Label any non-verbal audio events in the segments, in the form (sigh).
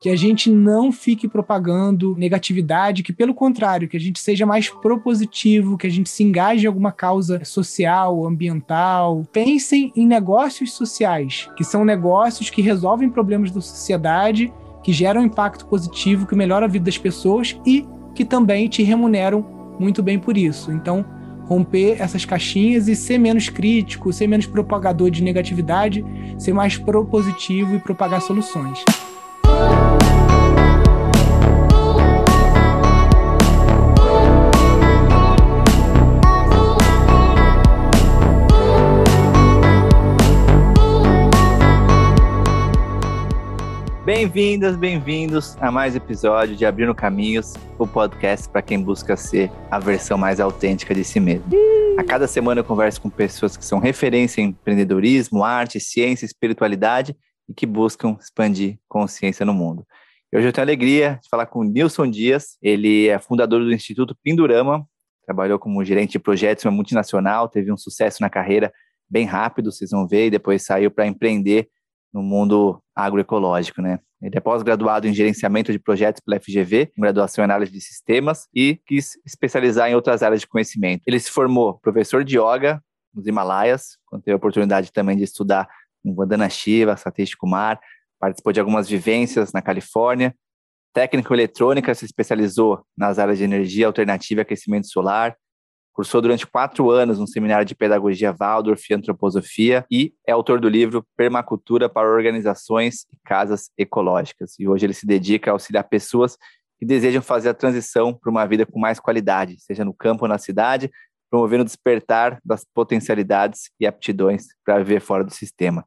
que a gente não fique propagando negatividade, que pelo contrário, que a gente seja mais propositivo, que a gente se engaje em alguma causa social, ambiental. Pensem em negócios sociais, que são negócios que resolvem problemas da sociedade, que geram impacto positivo, que melhoram a vida das pessoas e que também te remuneram muito bem por isso. Então, romper essas caixinhas e ser menos crítico, ser menos propagador de negatividade, ser mais propositivo e propagar soluções. Bem-vindas, bem-vindos a mais episódio de Abrindo Caminhos, o podcast para quem busca ser a versão mais autêntica de si mesmo. A cada semana eu converso com pessoas que são referência em empreendedorismo, arte, ciência, espiritualidade e que buscam expandir consciência no mundo. Hoje eu tenho a alegria de falar com Nilson Dias, ele é fundador do Instituto Pindurama, trabalhou como gerente de projetos em uma multinacional, teve um sucesso na carreira bem rápido, vocês vão ver, e depois saiu para empreender no mundo agroecológico, né? Ele é pós-graduado em gerenciamento de projetos pela FGV, com graduação em análise de sistemas e quis especializar em outras áreas de conhecimento. Ele se formou professor de yoga nos Himalaias, quando teve a oportunidade também de estudar com Vandana Shiva, Satish Kumar, participou de algumas vivências na Califórnia. Técnico eletrônica, se especializou nas áreas de energia alternativa e aquecimento solar, Cursou durante quatro anos um seminário de pedagogia Waldorf e antroposofia e é autor do livro Permacultura para Organizações e Casas Ecológicas. E hoje ele se dedica a auxiliar pessoas que desejam fazer a transição para uma vida com mais qualidade, seja no campo ou na cidade, promovendo o despertar das potencialidades e aptidões para viver fora do sistema.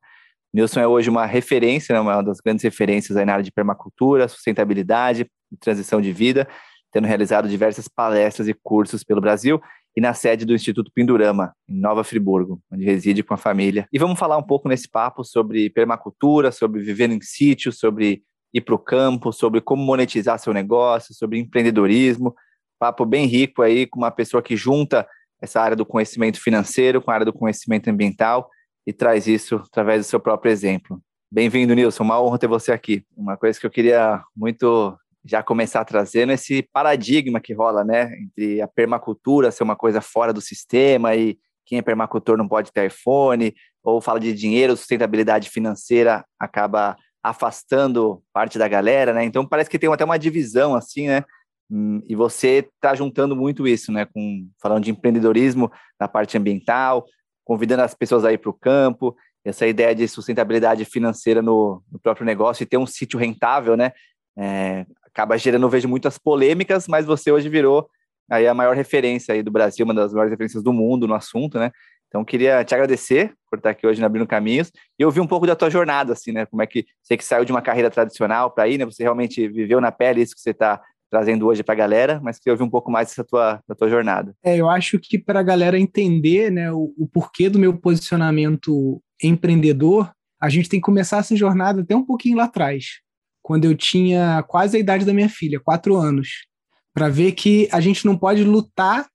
Nilson é hoje uma referência, né, uma das grandes referências na área de permacultura, sustentabilidade e transição de vida, tendo realizado diversas palestras e cursos pelo Brasil e na sede do Instituto Pindurama, em Nova Friburgo, onde reside com a família. E vamos falar um pouco nesse papo sobre permacultura, sobre viver em sítio, sobre ir para o campo, sobre como monetizar seu negócio, sobre empreendedorismo. Papo bem rico aí com uma pessoa que junta essa área do conhecimento financeiro com a área do conhecimento ambiental e traz isso através do seu próprio exemplo. Bem-vindo, Nilson. Uma honra ter você aqui. Uma coisa que eu queria muito já começar trazendo esse paradigma que rola, né, entre a permacultura ser uma coisa fora do sistema e quem é permacultor não pode ter iPhone, ou fala de dinheiro, sustentabilidade financeira acaba afastando parte da galera, né? Então parece que tem até uma divisão assim, né? Hum, e você está juntando muito isso, né? Com falando de empreendedorismo na parte ambiental, convidando as pessoas a ir para o campo, essa ideia de sustentabilidade financeira no, no, próprio negócio e ter um sítio rentável, né? É, acaba gerando, eu vejo muitas polêmicas, mas você hoje virou aí a maior referência aí do Brasil, uma das maiores referências do mundo no assunto, né? Então, queria te agradecer por estar aqui hoje no Abrindo Caminhos e ouvir um pouco da tua jornada, assim, né? Como é que você que saiu de uma carreira tradicional para ir, né? Você realmente viveu na pele isso que você está trazendo hoje para a galera, mas queria ouvir um pouco mais dessa tua, da tua jornada. É, eu acho que para a galera entender, né, o, o porquê do meu posicionamento empreendedor, a gente tem que começar essa jornada até um pouquinho lá atrás quando eu tinha quase a idade da minha filha, quatro anos, para ver que a gente não pode lutar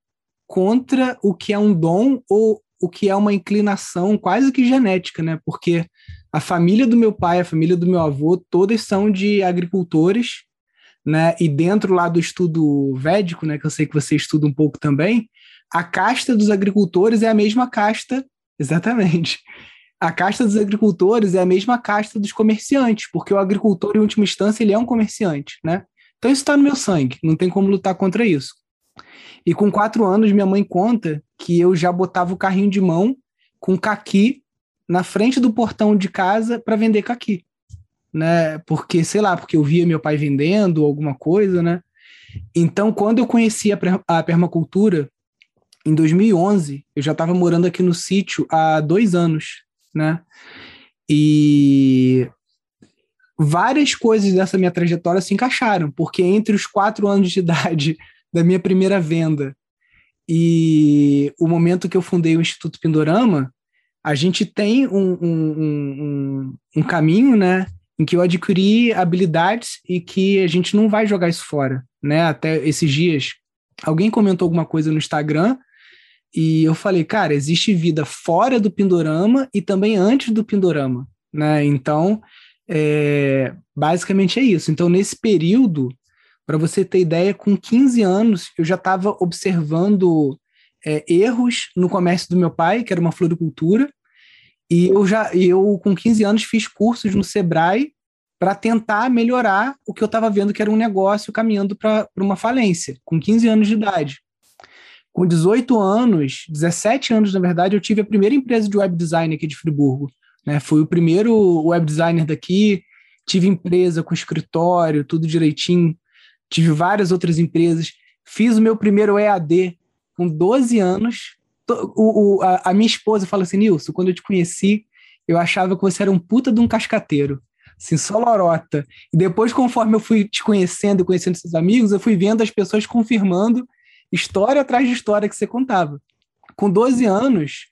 contra o que é um dom ou o que é uma inclinação quase que genética, né? Porque a família do meu pai, a família do meu avô, todas são de agricultores, né? E dentro lá do estudo védico, né, que eu sei que você estuda um pouco também, a casta dos agricultores é a mesma casta, (laughs) exatamente, a casta dos agricultores é a mesma casta dos comerciantes, porque o agricultor, em última instância, ele é um comerciante, né? Então isso está no meu sangue, não tem como lutar contra isso. E com quatro anos, minha mãe conta que eu já botava o carrinho de mão com caqui na frente do portão de casa para vender caqui, né? Porque, sei lá, porque eu via meu pai vendendo alguma coisa, né? Então, quando eu conheci a, a permacultura, em 2011, eu já estava morando aqui no sítio há dois anos né? E várias coisas dessa minha trajetória se encaixaram, porque entre os quatro anos de idade (laughs) da minha primeira venda e o momento que eu fundei o Instituto Pindorama, a gente tem um, um, um, um caminho, né, em que eu adquiri habilidades e que a gente não vai jogar isso fora, né? Até esses dias, alguém comentou alguma coisa no Instagram e eu falei, cara, existe vida fora do Pindorama e também antes do Pindorama, né? Então, É, basicamente é isso. Então, nesse período, para você ter ideia, com 15 anos, eu já estava observando é, erros no comércio do meu pai, que era uma floricultura, e eu já, eu com 15 anos fiz cursos no Sebrae para tentar melhorar o que eu estava vendo que era um negócio caminhando para uma falência, com 15 anos de idade. Com 18 anos, 17 anos na verdade, eu tive a primeira empresa de web design aqui de Friburgo. Né? Fui o primeiro web designer daqui, tive empresa com escritório, tudo direitinho, tive várias outras empresas. Fiz o meu primeiro EAD com 12 anos. O, o, a, a minha esposa fala assim: Nilson, quando eu te conheci, eu achava que você era um puta de um cascateiro assim, só lorota. E depois, conforme eu fui te conhecendo e conhecendo seus amigos, eu fui vendo as pessoas confirmando história atrás de história que você contava. Com 12 anos,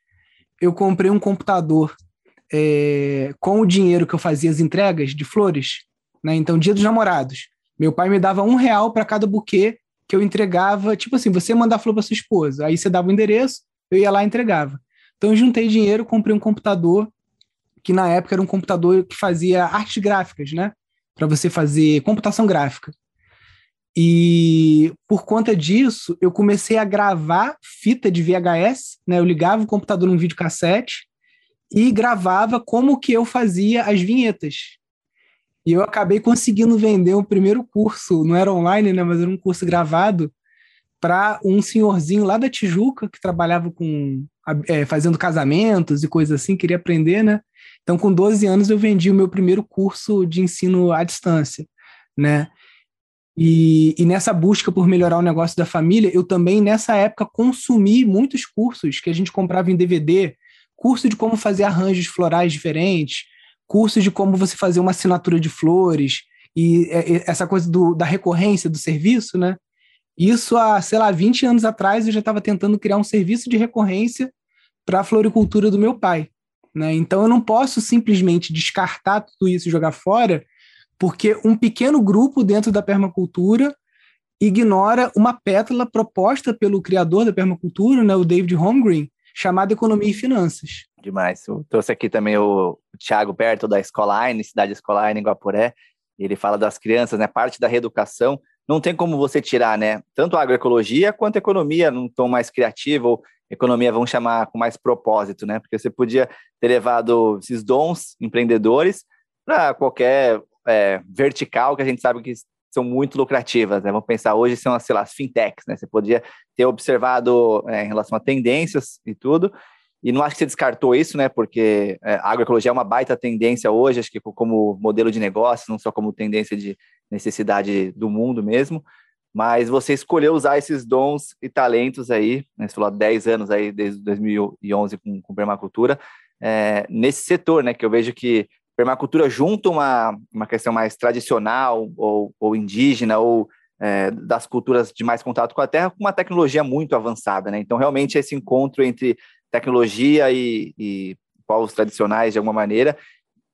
eu comprei um computador é, com o dinheiro que eu fazia as entregas de flores. Né? Então, dia dos namorados. Meu pai me dava um real para cada buquê que eu entregava. Tipo assim, você mandar flor para sua esposa. Aí você dava o endereço, eu ia lá e entregava. Então, eu juntei dinheiro, comprei um computador que na época era um computador que fazia artes gráficas, né? Para você fazer computação gráfica. E por conta disso, eu comecei a gravar fita de VHS, né? Eu ligava o computador num videocassete e gravava como que eu fazia as vinhetas. E eu acabei conseguindo vender o primeiro curso, não era online, né, mas era um curso gravado para um senhorzinho lá da Tijuca que trabalhava com é, fazendo casamentos e coisas assim, queria aprender, né? Então, com 12 anos, eu vendi o meu primeiro curso de ensino à distância, né? E, e, nessa busca por melhorar o negócio da família, eu também, nessa época, consumi muitos cursos que a gente comprava em DVD, curso de como fazer arranjos florais diferentes, curso de como você fazer uma assinatura de flores, e essa coisa do, da recorrência do serviço, né? Isso há, sei lá, 20 anos atrás eu já estava tentando criar um serviço de recorrência para a floricultura do meu pai. Né? Então eu não posso simplesmente descartar tudo isso e jogar fora, porque um pequeno grupo dentro da permacultura ignora uma pétala proposta pelo criador da permacultura, né, o David Holmgren, chamada Economia e Finanças. Demais. Eu trouxe aqui também o, Thiago Berto, da Escoline, Cidade Escoline, em Guapuré. Ele fala das crianças, né? Parte da reeducação. Não tem como você tirar, né? Tanto a agroecologia quanto a economia num tom mais criativo ou economia, vamos chamar com mais propósito, né? Porque você podia ter levado esses dons empreendedores para qualquer é, vertical que a gente sabe que são muito lucrativas, né? Vamos pensar hoje são, sei lá, as fintechs, né? Você podia ter observado é, em relação a tendências e tudo, e não acho que você descartou isso, né? Porque é, a agroecologia é uma baita tendência hoje, acho que como modelo de negócio, não só como tendência de necessidade do mundo mesmo mas você escolheu usar esses dons e talentos aí, né, você falou há 10 anos aí, desde 2011 com, com permacultura, é, nesse setor, né, que eu vejo que permacultura junto uma, uma questão mais tradicional ou, ou indígena ou é, das culturas de mais contato com a terra, com uma tecnologia muito avançada, né, então realmente esse encontro entre tecnologia e, e povos tradicionais, de alguma maneira,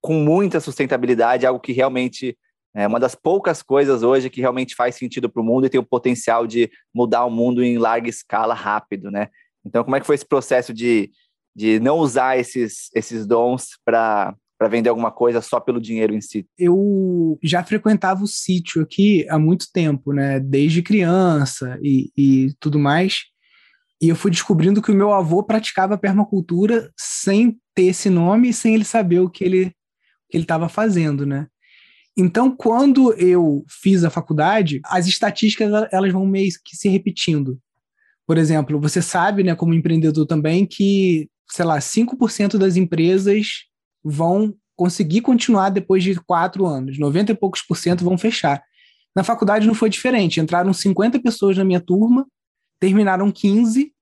com muita sustentabilidade, algo que realmente é uma das poucas coisas hoje que realmente faz sentido para o mundo e tem o potencial de mudar o mundo em larga escala rápido, né? Então, como é que foi esse processo de, de não usar esses, esses dons para para vender alguma coisa só pelo dinheiro em si? Eu já frequentava o sítio aqui há muito tempo, né? Desde criança e, e tudo mais. E eu fui descobrindo que o meu avô praticava permacultura sem ter esse nome e sem ele saber o que ele ele estava fazendo, né? Então, quando eu fiz a faculdade, as estatísticas elas vão meio que se repetindo. Por exemplo, você sabe, né, como empreendedor também, que, sei lá, 5% das empresas vão conseguir continuar depois de quatro anos, 90 e poucos por cento vão fechar. Na faculdade não foi diferente, entraram 50 pessoas na minha turma, terminaram 15,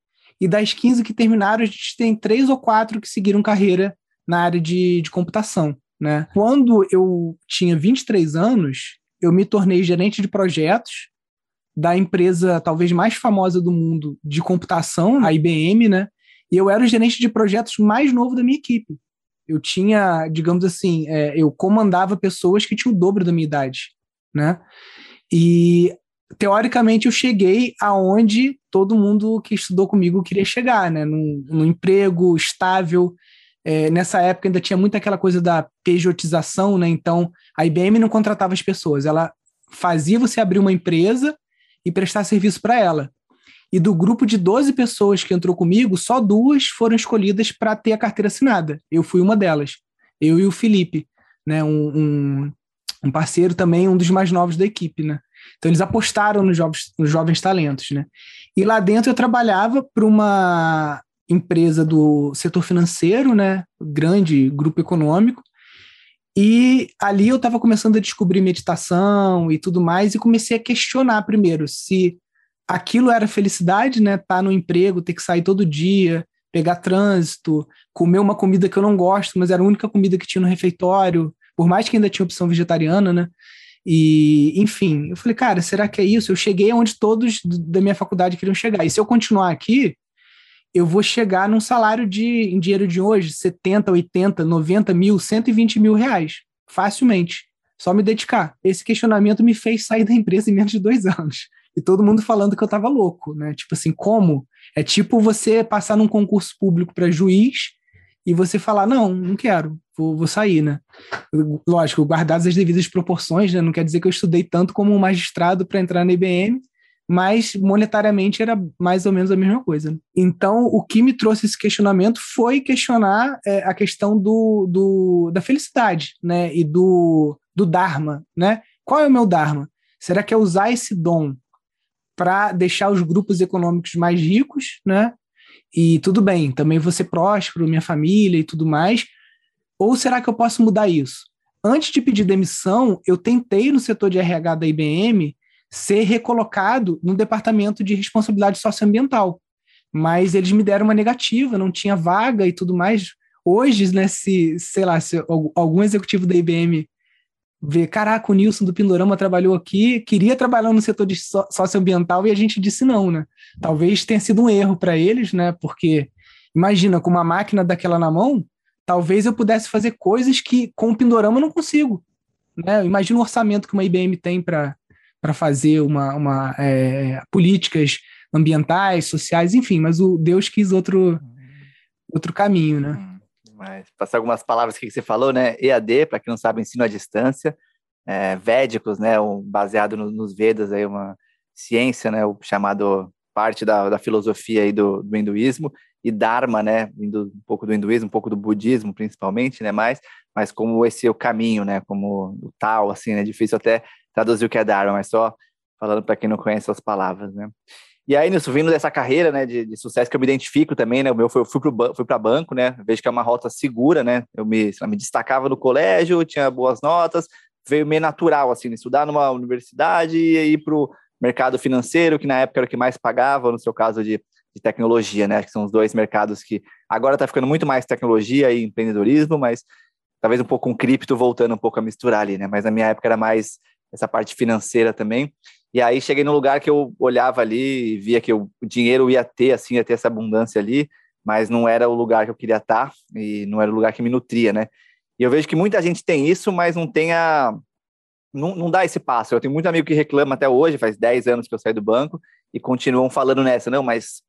e das 15 que terminaram, a gente tem três ou quatro que seguiram carreira na área de, de computação. Né? Quando eu tinha 23 anos, eu me tornei gerente de projetos da empresa talvez mais famosa do mundo de computação, a IBM, né? E eu era o gerente de projetos mais novo da minha equipe. Eu tinha, digamos assim, é, eu comandava pessoas que tinham o dobro da minha idade, né? E teoricamente eu cheguei aonde todo mundo que estudou comigo queria chegar, né? Num, num emprego estável, É, nessa época ainda tinha muito aquela coisa da pejotização, né? Então a IBM não contratava as pessoas, ela fazia você abrir uma empresa e prestar serviço para ela. E do grupo de 12 pessoas que entrou comigo, só duas foram escolhidas para ter a carteira assinada. Eu fui uma delas, eu e o Felipe, né? Um, um, um parceiro também, um dos mais novos da equipe, né? Então eles apostaram nos jovens, nos jovens talentos, né? E lá dentro eu trabalhava para uma empresa do setor financeiro, né? Grande grupo econômico. E ali eu estava começando a descobrir meditação e tudo mais, e comecei a questionar primeiro se aquilo era felicidade, né? Estar tá no emprego, ter que sair todo dia, pegar trânsito, comer uma comida que eu não gosto, mas era a única comida que tinha no refeitório, por mais que ainda tinha opção vegetariana, né? E, enfim, eu falei, cara, será que é isso? Eu cheguei onde todos da minha faculdade queriam chegar. E se eu continuar aqui, eu vou chegar num salário de, em dinheiro de hoje, 70, 80, 90 mil, 120 mil reais, facilmente. Só me dedicar. Esse questionamento me fez sair da empresa em menos de dois anos. E todo mundo falando que eu tava louco, né? Tipo assim, como? É tipo você passar num concurso público para juiz e você falar, não, não quero, vou, vou sair, né? Lógico, guardadas as devidas proporções, né? Não quer dizer que eu estudei tanto como um magistrado para entrar na IBM, mas monetariamente era mais ou menos a mesma coisa. Então, o que me trouxe esse questionamento foi questionar é, a questão do, do, da felicidade, né? E do, do Dharma, né? Qual é o meu Dharma? Será que é usar esse dom para deixar os grupos econômicos mais ricos, né? E tudo bem, também vou ser próspero, minha família e tudo mais. Ou será que eu posso mudar isso? Antes de pedir demissão, eu tentei no setor de RH da IBM ser recolocado no departamento de responsabilidade socioambiental. Mas eles me deram uma negativa, não tinha vaga e tudo mais. Hoje, né, se, sei lá, se algum executivo da IBM vê, caraca, o Nilson do Pindorama trabalhou aqui, queria trabalhar no setor de socioambiental e a gente disse não, né? Talvez tenha sido um erro para eles, né? Porque imagina, com uma máquina daquela na mão, talvez eu pudesse fazer coisas que com o Pindorama eu não consigo. Né? Imagina o orçamento que uma IBM tem para para fazer uma, uma é, políticas ambientais, sociais, enfim, mas o Deus quis outro, outro caminho, né? Hum, mas passar algumas palavras que você falou, né? EAD, para quem não sabe, ensino à distância, é, védicos, né? Um, baseado no, nos Vedas, aí uma ciência, né? O chamado parte da, da filosofia aí do, do hinduísmo e Dharma, né? Indo um pouco do hinduísmo, um pouco do budismo, principalmente, né? Mais, mas como esse é o caminho, né? Como o tal, assim, né? Difícil até traduzir o que é Dharma, mas só falando para quem não conhece as palavras, né? E aí, nisso, vindo dessa carreira, né, de, de, sucesso que eu me identifico também, né, o meu foi, eu fui para banco, né, vejo que é uma rota segura, né, eu me, lá, me destacava no colégio, tinha boas notas, veio meio natural, assim, estudar numa universidade e ir para o mercado financeiro, que na época era o que mais pagava, no seu caso de, de tecnologia, né, que são os dois mercados que agora está ficando muito mais tecnologia e empreendedorismo, mas talvez um pouco com cripto voltando um pouco a misturar ali, né, mas na minha época era mais essa parte financeira também. E aí cheguei no lugar que eu olhava ali e via que o dinheiro ia ter, assim, ia ter essa abundância ali, mas não era o lugar que eu queria estar e não era o lugar que me nutria, né? E eu vejo que muita gente tem isso, mas não tem a... Não, não dá esse passo. Eu tenho muito amigo que reclama até hoje, faz 10 anos que eu saí do banco, e continuam falando nessa, não, mas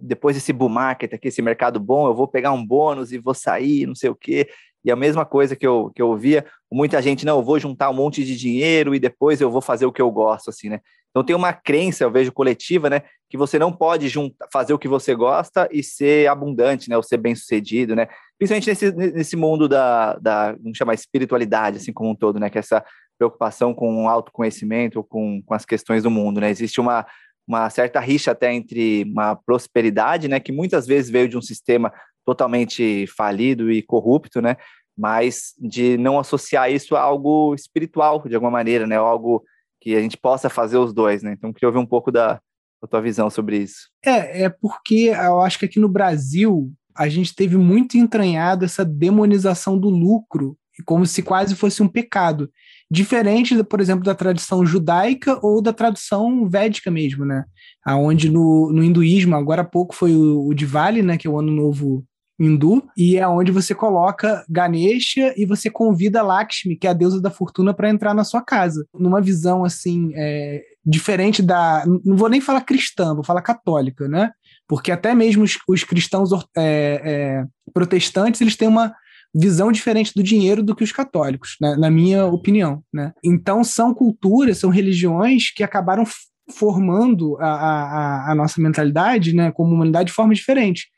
depois desse bull market aqui, esse mercado bom, eu vou pegar um bônus e vou sair, não sei o quê. E a mesma coisa que eu, que eu ouvia, muita gente, não, eu vou juntar um monte de dinheiro e depois eu vou fazer o que eu gosto, assim, né? Então tem uma crença, eu vejo coletiva, né, que você não pode juntar, fazer o que você gosta e ser abundante, né, ou ser bem-sucedido, né? Principalmente nesse, nesse mundo da, da, vamos chamar, espiritualidade, assim como um todo, né, que é essa preocupação com o autoconhecimento, com, com as questões do mundo, né? Existe uma, uma certa rixa até entre uma prosperidade, né, que muitas vezes veio de um sistema totalmente falido e corrupto, né? Mas de não associar isso a algo espiritual, de alguma maneira, né? Algo que a gente possa fazer os dois, né? Então, queria ouvir um pouco da, da tua visão sobre isso. É, é porque eu acho que aqui no Brasil a gente teve muito entranhado essa demonização do lucro, como se quase fosse um pecado. Diferente, por exemplo, da tradição judaica ou da tradição védica mesmo, né? Aonde no, no hinduísmo, agora há pouco foi o, o Diwali, né? Que é o ano novo hindu, e é onde você coloca Ganesha e você convida Lakshmi, que é a deusa da fortuna, para entrar na sua casa. Numa visão assim. É, diferente da. Não vou nem falar cristã, vou falar católica, né? Porque até mesmo os, os cristãos é, é, protestantes eles têm uma visão diferente do dinheiro do que os católicos, né? na minha opinião. Né? Então são culturas, são religiões que acabaram formando a, a, a nossa mentalidade né, como humanidade de forma diferente.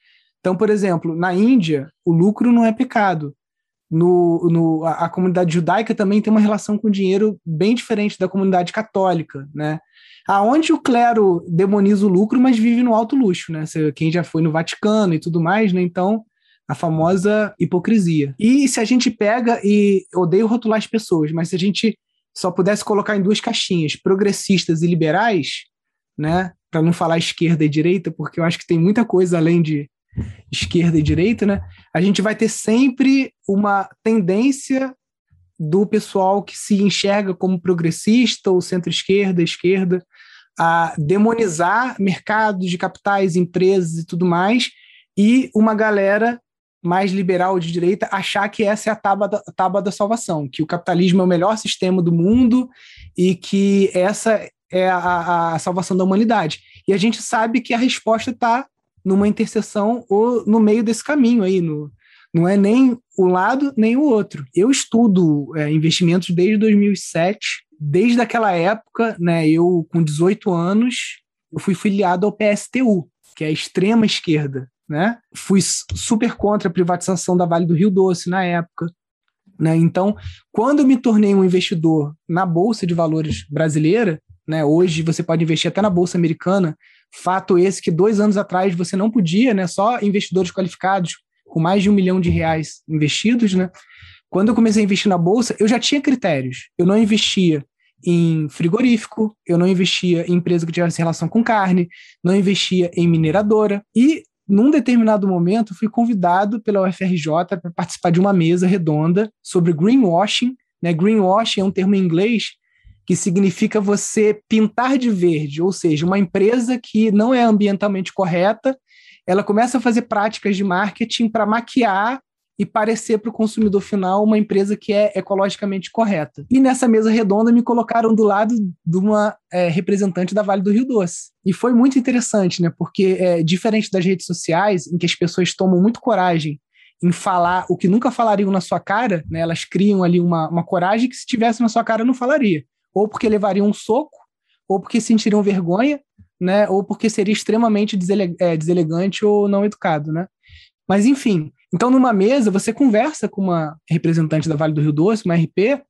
Então, por exemplo, na Índia, o lucro não é pecado. No, no, a, a, comunidade judaica também tem uma relação com o dinheiro bem diferente da comunidade católica, né? Aonde o clero demoniza o lucro, mas vive no alto luxo, né? Quem já foi no Vaticano e tudo mais, né? Então, a famosa hipocrisia. E se a gente pega e odeio rotular as pessoas, mas se a gente só pudesse colocar em duas caixinhas, progressistas e liberais, né? Para não falar esquerda e direita, porque eu acho que tem muita coisa além de esquerda e direita, né? A gente vai ter sempre uma tendência do pessoal que se enxerga como progressista ou centro-esquerda, esquerda, a demonizar mercados de capitais, empresas e tudo mais, e uma galera mais liberal de direita achar que essa é a tábua da, tábua da salvação, que o capitalismo é o melhor sistema do mundo e que essa é a, a salvação da humanidade. E a gente sabe que a resposta está numa interseção ou no meio desse caminho aí, no, não é nem o lado nem o outro. Eu estudo é, investimentos desde 2007, desde aquela época, né, eu com 18 anos, eu fui filiado ao PSTU, que é a extrema esquerda, né? Fui super contra a privatização da Vale do Rio Doce na época. Né? Então, quando eu me tornei um investidor na Bolsa de Valores brasileira, né, hoje você pode investir até na Bolsa Americana, fato esse que dois anos atrás você não podia, né, só investidores qualificados com mais de um milhão de reais investidos. Né? Quando eu comecei a investir na Bolsa, eu já tinha critérios. Eu não investia em frigorífico, eu não investia em empresa que tivesse relação com carne, não investia em mineradora. E num determinado momento, fui convidado pela UFRJ para participar de uma mesa redonda sobre greenwashing. Né? Greenwashing é um termo em inglês que significa você pintar de verde, ou seja, uma empresa que não é ambientalmente correta, ela começa a fazer práticas de marketing para maquiar e parecer para o consumidor final uma empresa que é ecologicamente correta. E nessa mesa redonda me colocaram do lado de uma é, representante da Vale do Rio Doce. E foi muito interessante, né? Porque é, diferente das redes sociais, em que as pessoas tomam muito coragem em falar o que nunca falariam na sua cara, né? Elas criam ali uma, uma coragem que se tivesse na sua cara não falaria. Ou porque levariam um soco, ou porque sentiriam vergonha, né? Ou porque seria extremamente desele é, deselegante ou não educado, né? Mas enfim, então, numa mesa, você conversa com uma representante da Vale do Rio Doce, uma RP,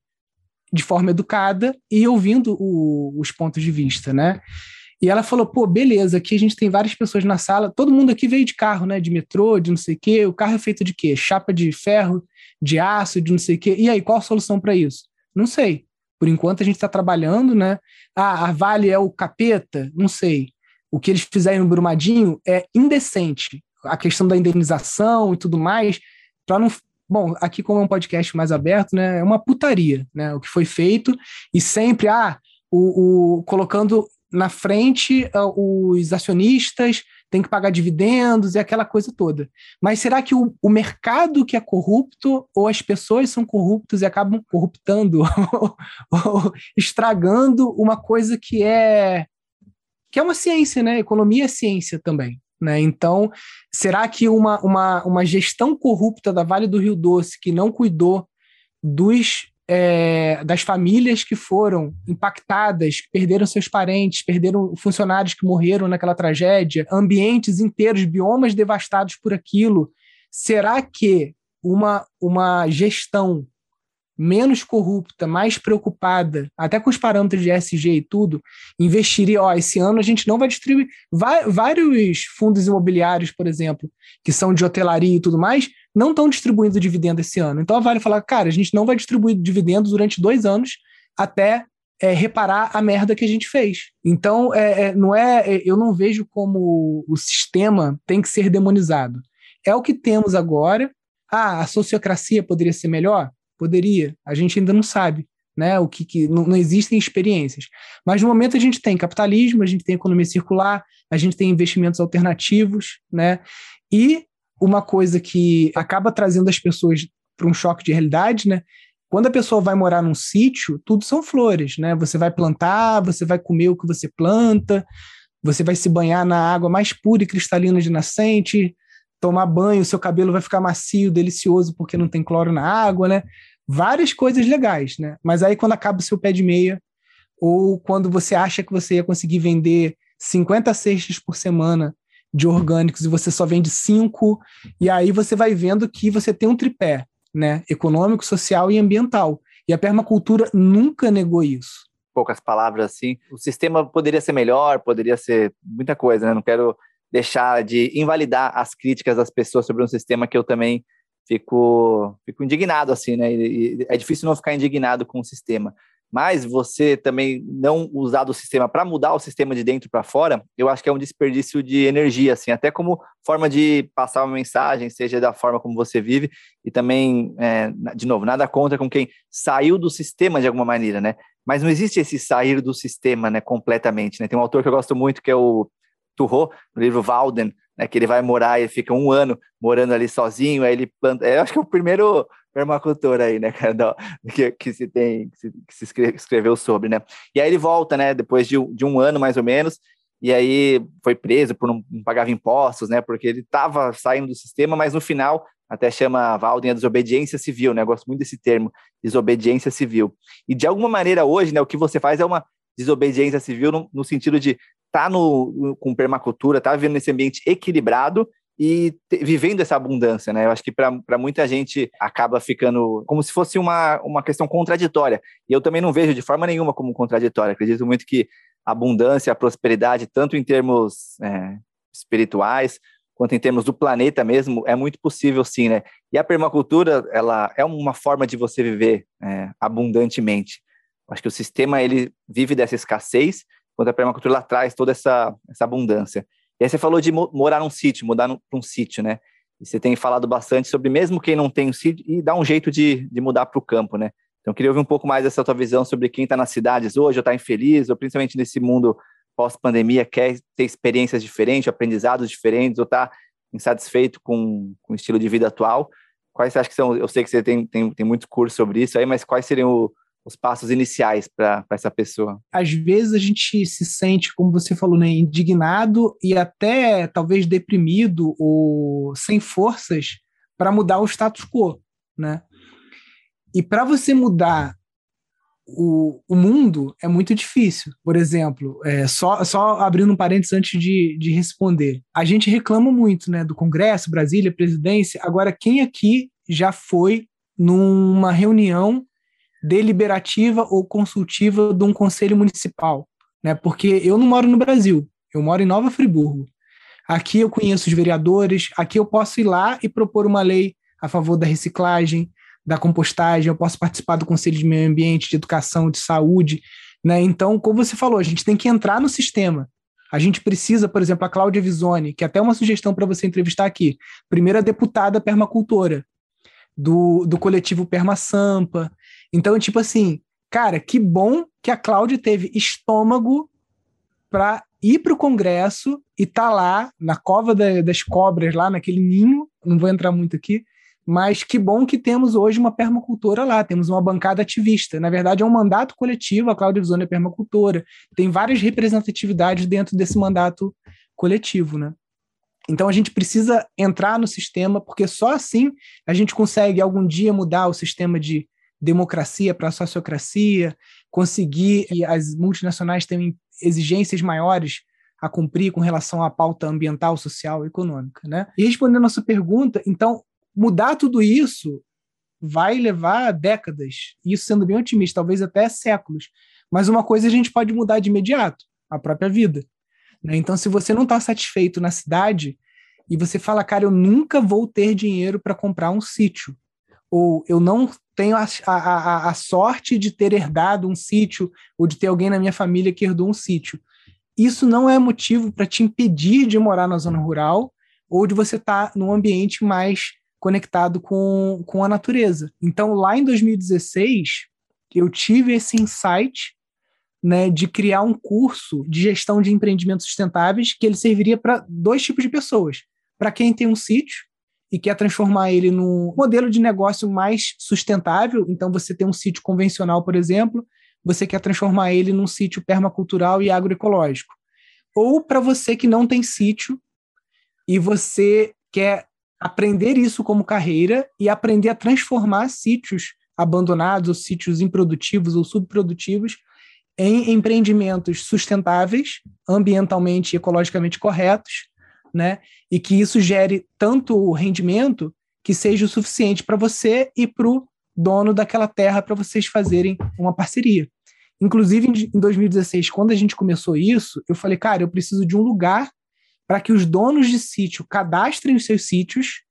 de forma educada e ouvindo o, os pontos de vista, né? E ela falou: pô, beleza, aqui a gente tem várias pessoas na sala, todo mundo aqui veio de carro, né? De metrô, de não sei o quê. O carro é feito de quê? Chapa de ferro, de aço, de não sei o quê. E aí, qual a solução para isso? Não sei. Por enquanto a gente está trabalhando, né? Ah, a Vale é o capeta? Não sei. O que eles fizeram no Brumadinho é indecente a questão da indenização e tudo mais, para não. Bom, aqui como é um podcast mais aberto, né, é uma putaria, né, o que foi feito e sempre, ah, o, o colocando na frente uh, os acionistas tem que pagar dividendos e aquela coisa toda. Mas será que o, o mercado que é corrupto ou as pessoas são corruptas e acabam corruptando (laughs) ou estragando uma coisa que é que é uma ciência, né? Economia é ciência também. Né? Então, será que uma, uma, uma gestão corrupta da Vale do Rio Doce, que não cuidou dos, é, das famílias que foram impactadas, que perderam seus parentes, perderam funcionários que morreram naquela tragédia, ambientes inteiros, biomas devastados por aquilo, será que uma, uma gestão menos corrupta, mais preocupada, até com os parâmetros de SG e tudo, investiria, ó, esse ano a gente não vai distribuir vários fundos imobiliários, por exemplo, que são de hotelaria e tudo mais, não estão distribuindo dividendo esse ano. Então a Vale falar, cara, a gente não vai distribuir dividendos durante dois anos até é, reparar a merda que a gente fez. Então, é, é, não é, é eu não vejo como o sistema tem que ser demonizado. É o que temos agora. Ah, a sociocracia poderia ser melhor? Poderia, a gente ainda não sabe, né? O que, que não, não, existem experiências. Mas no momento a gente tem capitalismo, a gente tem economia circular, a gente tem investimentos alternativos, né? E uma coisa que acaba trazendo as pessoas para um choque de realidade, né? Quando a pessoa vai morar num sítio, tudo são flores, né? Você vai plantar, você vai comer o que você planta, você vai se banhar na água mais pura e cristalina de nascente, tomar banho, seu cabelo vai ficar macio, delicioso porque não tem cloro na água, né? Várias coisas legais, né? Mas aí quando acaba o seu pé de meia, ou quando você acha que você ia conseguir vender 50 cestas por semana de orgânicos e você só vende cinco, e aí você vai vendo que você tem um tripé, né? Econômico, social e ambiental. E a permacultura nunca negou isso. Poucas palavras assim. O sistema poderia ser melhor, poderia ser muita coisa, né? Não quero deixar de invalidar as críticas das pessoas sobre um sistema que eu também fico, fico indignado, assim, né? E, é difícil não ficar indignado com o sistema mas você também não usar do sistema para mudar o sistema de dentro para fora, eu acho que é um desperdício de energia, assim, até como forma de passar uma mensagem, seja da forma como você vive, e também, é, de novo, nada contra com quem saiu do sistema de alguma maneira, né? Mas não existe esse sair do sistema, né, completamente, né? Tem um autor que eu gosto muito, que é o Turro, no livro Walden, né, que ele vai morar, ele fica um ano morando ali sozinho, aí ele planta, eu acho que é o primeiro permacultor aí, né, (laughs) cara, que, que se tem, que se, que se escreveu sobre, né, e aí ele volta, né, depois de, de um ano mais ou menos, e aí foi preso por não, não impostos, né, porque ele estava saindo do sistema, mas no final até chama Walden a desobediência civil, né, eu gosto muito desse termo, desobediência civil, e de alguma maneira hoje, né, o que você faz é uma desobediência civil no, no sentido de tá no, com permacultura, tá vivendo nesse ambiente equilibrado e te, vivendo essa abundância, né? Eu acho que para muita gente acaba ficando como se fosse uma, uma questão contraditória. E eu também não vejo de forma nenhuma como contraditória. Acredito muito que a abundância, a prosperidade, tanto em termos é, espirituais quanto em termos do planeta mesmo, é muito possível sim, né? E a permacultura, ela é uma forma de você viver é, abundantemente. Acho que o sistema ele vive dessa escassez, quando a permacultura lá traz toda essa, essa abundância. E aí você falou de morar num sítio, mudar para um sítio, né? E você tem falado bastante sobre mesmo quem não tem um sítio e dar um jeito de, de mudar para o campo, né? Então, queria ouvir um pouco mais dessa tua visão sobre quem está nas cidades hoje, ou está infeliz, ou principalmente nesse mundo pós-pandemia, quer ter experiências diferentes, aprendizados diferentes, ou está insatisfeito com, com o estilo de vida atual. Quais você acha que são? Eu sei que você tem, tem, tem muito curso sobre isso aí, mas quais seriam o, os passos iniciais para essa pessoa? Às vezes a gente se sente, como você falou, né, indignado e até talvez deprimido ou sem forças para mudar o status quo, né? E para você mudar o, o mundo é muito difícil. Por exemplo, é, só, só abrindo um parênteses antes de, de responder. A gente reclama muito né, do Congresso, Brasília, presidência. Agora, quem aqui já foi numa reunião deliberativa ou consultiva de um conselho municipal, né? Porque eu não moro no Brasil, eu moro em Nova Friburgo. Aqui eu conheço os vereadores, aqui eu posso ir lá e propor uma lei a favor da reciclagem, da compostagem, eu posso participar do conselho de meio ambiente, de educação, de saúde, né? Então, como você falou, a gente tem que entrar no sistema. A gente precisa, por exemplo, a Cláudia Visoni, que é até uma sugestão para você entrevistar aqui, primeira deputada permacultora do, do coletivo Perma Sampa, então, tipo assim, cara, que bom que a Cláudia teve estômago para ir para o Congresso e tá lá na cova da, das cobras, lá naquele ninho. Não vou entrar muito aqui, mas que bom que temos hoje uma permacultora lá, temos uma bancada ativista. Na verdade, é um mandato coletivo, a Cláudia Visone é permacultora. Tem várias representatividades dentro desse mandato coletivo, né? Então a gente precisa entrar no sistema, porque só assim a gente consegue algum dia mudar o sistema de democracia para a sociocracia, conseguir que as multinacionais tenham exigências maiores a cumprir com relação à pauta ambiental, social e econômica. Né? E respondendo a sua pergunta, então, mudar tudo isso vai levar décadas, isso sendo bem otimista, talvez até séculos. Mas uma coisa a gente pode mudar de imediato, a própria vida. Né? Então, se você não está satisfeito na cidade e você fala, cara, eu nunca vou ter dinheiro para comprar um sítio, ou eu não tenho a, a, a, sorte de ter herdado um sítio ou de ter alguém na minha família que herdou um sítio. Isso não é motivo para te impedir de morar na zona rural ou de você estar tá num ambiente mais conectado com, com a natureza. Então, lá em 2016, eu tive esse insight né, de criar um curso de gestão de empreendimentos sustentáveis que ele serviria para dois tipos de pessoas. Para quem tem um sítio e quer transformar ele num modelo de negócio mais sustentável. Então, você tem um sítio convencional, por exemplo, você quer transformar ele num sítio permacultural e agroecológico. Ou para você que não tem sítio e você quer aprender isso como carreira e aprender a transformar sítios abandonados, ou sítios improdutivos ou subprodutivos em empreendimentos sustentáveis, ambientalmente e ecologicamente corretos, né? E que isso gere tanto rendimento que seja o suficiente para você e para o dono daquela terra para vocês fazerem uma parceria. Inclusive, em 2016, quando a gente começou isso, eu falei, cara, eu preciso de um lugar para que os donos de sítio cadastrem os seus sítios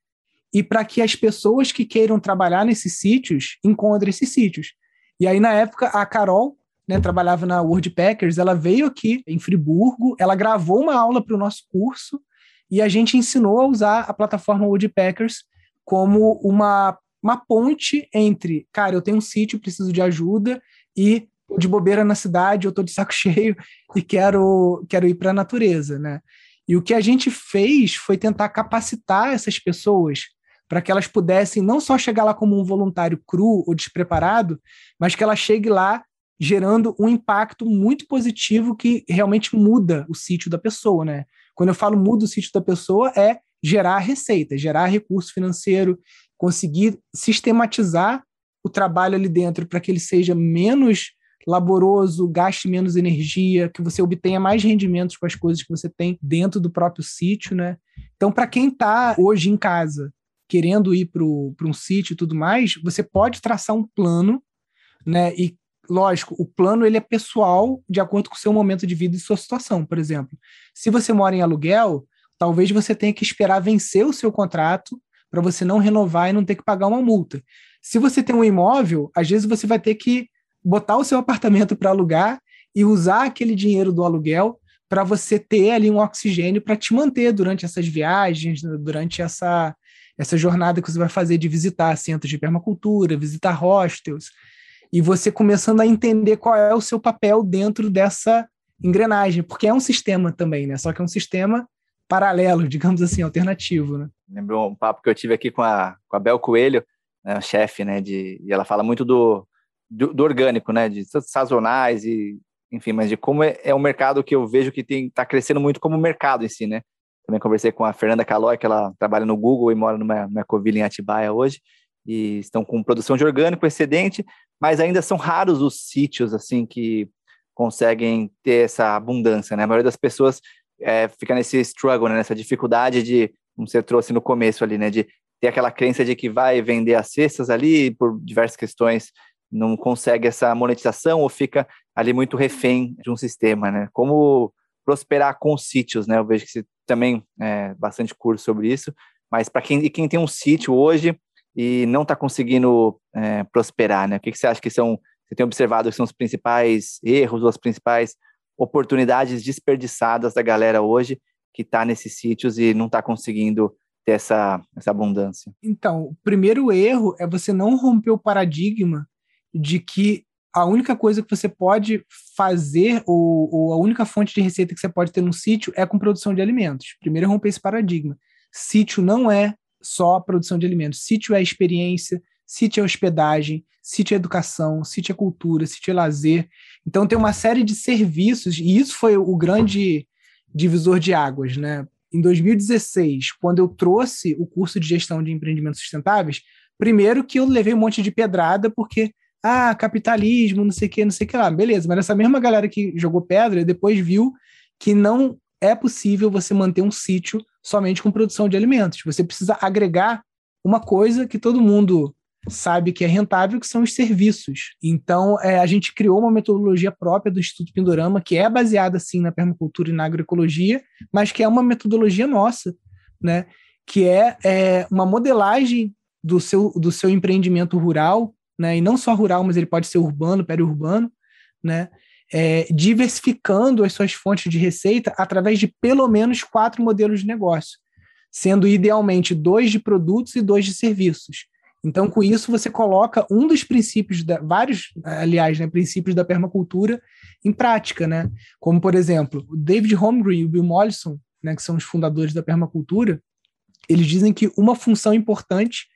e para que as pessoas que queiram trabalhar nesses sítios encontrem esses sítios. E aí, na época, a Carol, né, trabalhava na Packers, ela veio aqui em Friburgo, ela gravou uma aula para o nosso curso e a gente ensinou a usar a plataforma Packers como uma, uma ponte entre, cara, eu tenho um sítio, preciso de ajuda e de bobeira na cidade, eu estou de saco (laughs) cheio e quero, quero ir para a natureza, né? E o que a gente fez foi tentar capacitar essas pessoas para que elas pudessem não só chegar lá como um voluntário cru ou despreparado, mas que ela chegue lá gerando um impacto muito positivo que realmente muda o sítio da pessoa, né? Quando eu falo muda o sítio da pessoa, é gerar receita, gerar recurso financeiro, conseguir sistematizar o trabalho ali dentro para que ele seja menos laboroso, gaste menos energia, que você obtenha mais rendimentos com as coisas que você tem dentro do próprio sítio, né? Então, para quem está hoje em casa querendo ir para um sítio e tudo mais, você pode traçar um plano, né? E lógico, o plano ele é pessoal de acordo com o seu momento de vida e sua situação. Por exemplo, se você mora em aluguel, talvez você tenha que esperar vencer o seu contrato para você não renovar e não ter que pagar uma multa. Se você tem um imóvel, às vezes você vai ter que botar o seu (laughs) apartamento para alugar e usar aquele dinheiro do aluguel para você ter ali um oxigênio para te manter durante essas viagens, durante essa, essa jornada que você vai fazer de visitar centros de permacultura, visitar hostels, e você começando a entender qual é o seu papel dentro dessa engrenagem, porque é um sistema também, né? Só que é um sistema paralelo, (laughs) digamos assim, alternativo, né? Lembrou um papo que eu tive aqui com a, com a Bel Coelho, né, chefe, né, de, e ela fala muito do, do, do, orgânico, né, de sazonais e, enfim, mas de como é, é um mercado que eu vejo que está crescendo muito como mercado em si, né. Também conversei com a Fernanda Calói, que ela trabalha no Google e mora numa, numa Covila em Atibaia hoje, e estão com produção de orgânico excedente, mas ainda são raros os sítios assim que conseguem ter essa abundância, né? A maioria das pessoas é, fica nesse struggle, né? nessa dificuldade de, como você trouxe no começo ali, né? De ter aquela crença de que vai vender as cestas ali por diversas questões não consegue essa monetização ou fica ali muito refém de um sistema, né? Como prosperar com sítios, né? Eu vejo que você também é bastante curso sobre isso, mas para quem, quem tem um sítio hoje, e não está conseguindo é, prosperar, né? O que, que, você acha que são, você tem observado que são os principais erros as principais oportunidades desperdiçadas da galera hoje que está nesses sítios e não está conseguindo ter essa, essa abundância? Então, o primeiro erro é você não romper o paradigma de que a única coisa que você pode fazer, ou, ou, a única fonte de receita que você pode ter no sítio é com produção de alimentos. Primeiro é romper esse paradigma. Sítio não é só a produção de alimentos. Sítio é experiência, sítio é hospedagem, sítio é educação, sítio é cultura, sítio é lazer. Então tem uma série de serviços, e isso foi o grande divisor de águas, né? Em 2016, quando eu trouxe o curso de gestão de empreendimentos sustentáveis, primeiro que eu levei um monte de pedrada, porque, ah, capitalismo, não sei o que, não sei o que lá. Beleza, mas essa mesma galera que jogou pedra depois viu que não é possível você manter um sítio somente com produção de alimentos. Você precisa agregar uma coisa que todo mundo sabe que é rentável, que são os serviços. Então, é, a gente criou uma metodologia própria do Instituto Pindorama, que é baseada, sim, na permacultura e na agroecologia, mas que é uma metodologia nossa, né? Que é, é uma modelagem do seu, do seu empreendimento rural, né? E não só rural, mas ele pode ser urbano, periurbano, né? É, diversificando as suas fontes de receita através de pelo menos quatro modelos de negócio, sendo idealmente dois de produtos e dois de serviços. Então, com isso, você coloca um dos princípios, da, vários, aliás, né, princípios da permacultura em prática, né? Como, por exemplo, o David Holmgren e o Bill Mollison, né, que são os fundadores da permacultura, eles dizem que uma função importante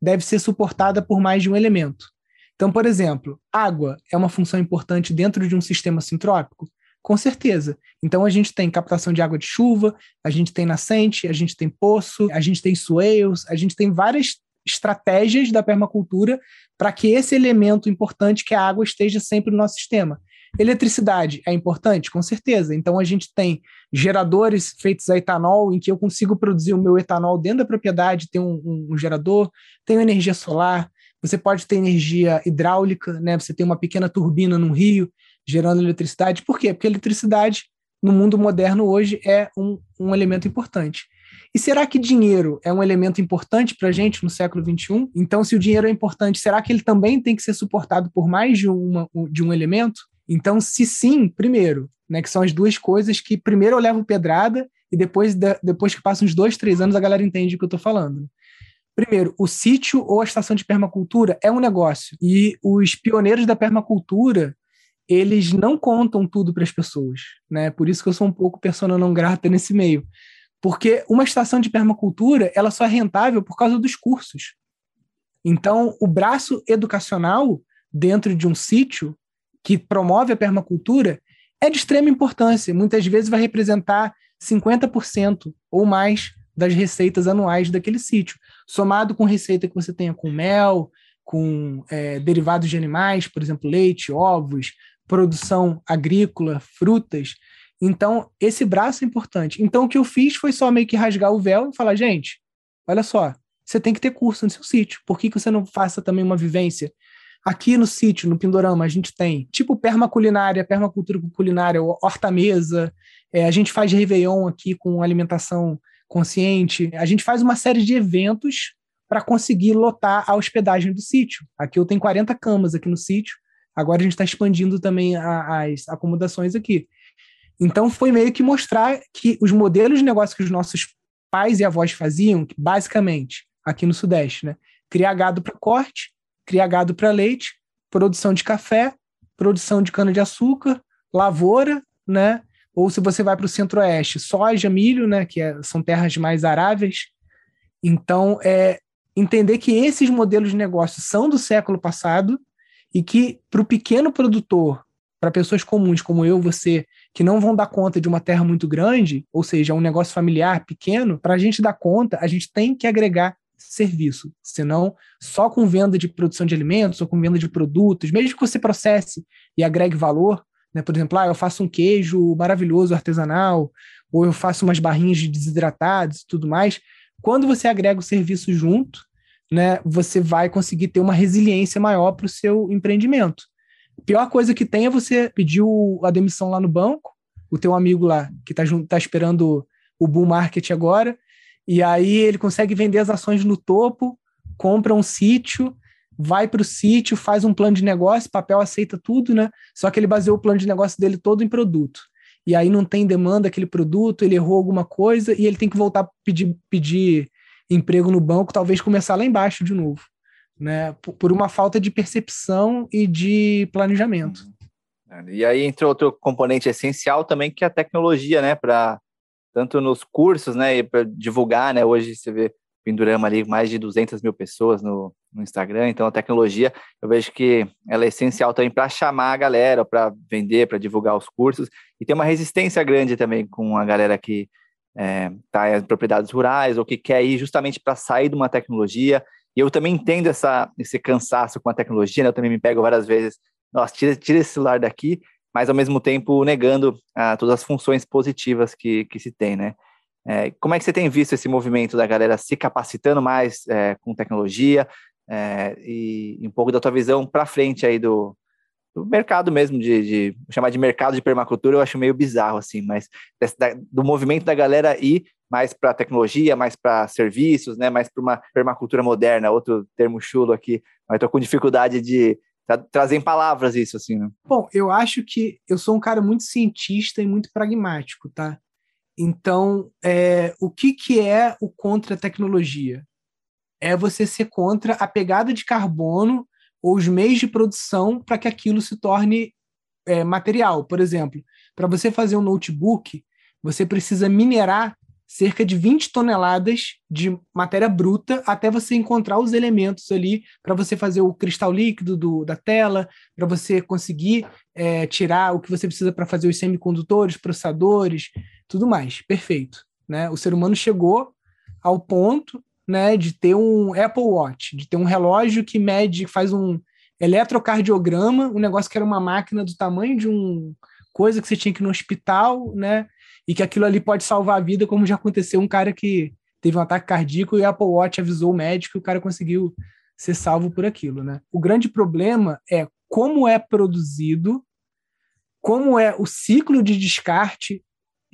deve ser suportada por mais de um elemento. Então, por exemplo, água é uma função importante dentro de um sistema sintrópico? Com certeza. Então, a gente tem captação de água de chuva, a gente tem nascente, a gente tem poço, a gente tem swales, a gente tem várias estratégias da permacultura para que esse elemento importante, que é a água, esteja sempre no nosso sistema. Eletricidade é importante? Com certeza. Então, a gente tem geradores feitos a etanol, em que eu consigo produzir o meu etanol dentro da propriedade, tem um, um, um gerador, tenho energia solar, você pode ter energia hidráulica, né? Você tem uma pequena turbina num rio gerando eletricidade. Por quê? Porque a eletricidade, no mundo moderno hoje, é um, um elemento importante. E será que dinheiro é um elemento importante para a gente no século XXI? Então, se o dinheiro é importante, será que ele também tem que ser suportado por mais de, uma, de um elemento? Então, se sim, primeiro, né, que são as duas coisas que primeiro eu levo pedrada e depois, depois que passam uns dois, três anos, a galera entende o que eu estou falando. Primeiro, o sítio ou a estação de permacultura é um negócio e os pioneiros da permacultura eles não contam tudo para as pessoas, né? Por isso que eu sou um pouco persona não grata nesse meio, porque uma estação de permacultura ela só é rentável por causa dos cursos. Então, o braço educacional dentro de um sítio que promove a permacultura é de extrema importância. Muitas vezes vai representar 50% ou mais das receitas anuais daquele sítio, somado com receita que você tenha com mel, com é, derivados de animais, por exemplo, leite, ovos, produção agrícola, frutas. Então, esse braço é importante. Então, o que eu fiz foi só meio que rasgar o véu e falar, gente, olha só, você tem que ter curso no seu sítio. Por que, que você não faça também uma vivência? Aqui no sítio, no Pindorama, a gente tem tipo permaculinária, permacultura culinária, horta-mesa, é, a gente faz Réveillon aqui com alimentação consciente. A gente faz uma série de eventos para conseguir lotar a hospedagem do sítio. Aqui eu tenho 40 camas aqui no sítio. Agora a gente está expandindo também a, as acomodações aqui. Então foi meio que mostrar que os modelos de negócio que os nossos pais e avós faziam, basicamente, aqui no Sudeste, né? Criar gado para corte, criar gado para leite, produção de café, produção de cana-de-açúcar, lavoura, né? Ou se você vai para o centro-oeste, soja, milho, né, que é, são terras mais aráveis. Então, é entender que esses modelos de negócio são do século passado e que para o pequeno produtor, para pessoas comuns como eu, você, que não vão dar conta de uma terra muito grande, ou seja, um negócio familiar pequeno, para a gente dar conta, a gente tem que agregar serviço, senão só com venda de produção de alimentos ou com venda de produtos, mesmo que você processe e agregue valor, né? Por exemplo, ah, eu faço um queijo maravilhoso artesanal, ou eu faço umas barrinhas de desidratados e tudo mais. Quando você agrega o serviço junto, né, você vai conseguir ter uma resiliência maior para o seu empreendimento. A pior coisa que tem é você pedir a demissão lá no banco, o teu amigo lá, que está tá esperando o bull market agora, e aí ele consegue vender as ações no topo, compra um sítio, vai para o sítio, faz um plano de negócio, papel aceita tudo, né? Só que ele baseou o plano de negócio dele todo em produto. E aí não tem demanda aquele produto, ele errou alguma coisa e ele tem que voltar a pedir, pedir emprego no banco, talvez começar lá embaixo de novo, né? Por uma falta de percepção e de planejamento. E aí entra outro componente essencial também, que é a tecnologia, né? Para tanto nos cursos, né? E para divulgar, né? Hoje você vê Pindurama ali mais de 200 mil pessoas no, no Instagram, então a tecnologia eu vejo que ela é essencial também para chamar a galera, para vender, para divulgar os cursos, e tem uma resistência grande também com a galera que está é, em propriedades rurais ou que quer ir justamente para sair de uma tecnologia, e eu também entendo essa, esse cansaço com a tecnologia, né? eu também me pego várias vezes, nossa, tira, tira esse celular daqui, mas ao mesmo tempo negando ah, todas as funções positivas que, que se tem, né? É, como é que você tem visto esse movimento da galera se capacitando mais é, com tecnologia é, e, e, um pouco da tua visão para frente aí do, do mercado mesmo, de, de, chamar de mercado de permacultura, eu acho meio bizarro assim, mas da, do movimento da galera ir mais para tecnologia, mais para serviços, né, mais para uma permacultura moderna, outro termo chulo aqui, mas estou com dificuldade de tra trazer em palavras isso assim. Né? Bom, eu acho que eu sou um cara muito cientista e muito pragmático, tá? Então, é, o que, que é o contra tecnologia? É você ser contra a pegada de carbono ou os meios de produção para que aquilo se torne é, material. Por exemplo, para você fazer um notebook, você precisa minerar cerca de 20 toneladas de matéria bruta até você encontrar os elementos ali para você fazer o cristal líquido do, da tela, para você conseguir é, tirar o que você precisa para fazer os semicondutores, processadores, tudo mais. Perfeito. Né? O ser humano chegou ao ponto né, de ter um Apple Watch, de ter um relógio que mede, faz um eletrocardiograma, um negócio que era uma máquina do tamanho de um coisa que você tinha que ir no hospital, né? E que aquilo ali pode salvar a vida, como já aconteceu um cara que teve um ataque cardíaco e o Apple Watch avisou o médico e o cara conseguiu ser salvo por aquilo, né? O grande problema é como é produzido, como é o ciclo de descarte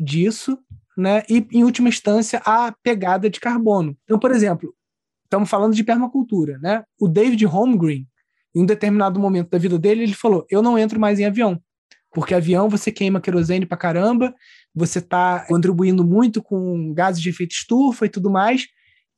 disso, né? E, em última instância, a pegada de carbono. Então, por exemplo, estamos falando de permacultura, né? O David Holmgren, em um determinado momento da vida dele, ele falou: Eu não entro mais em avião. Porque avião você queima querosene pra caramba, você está contribuindo muito com gases de efeito estufa e tudo mais.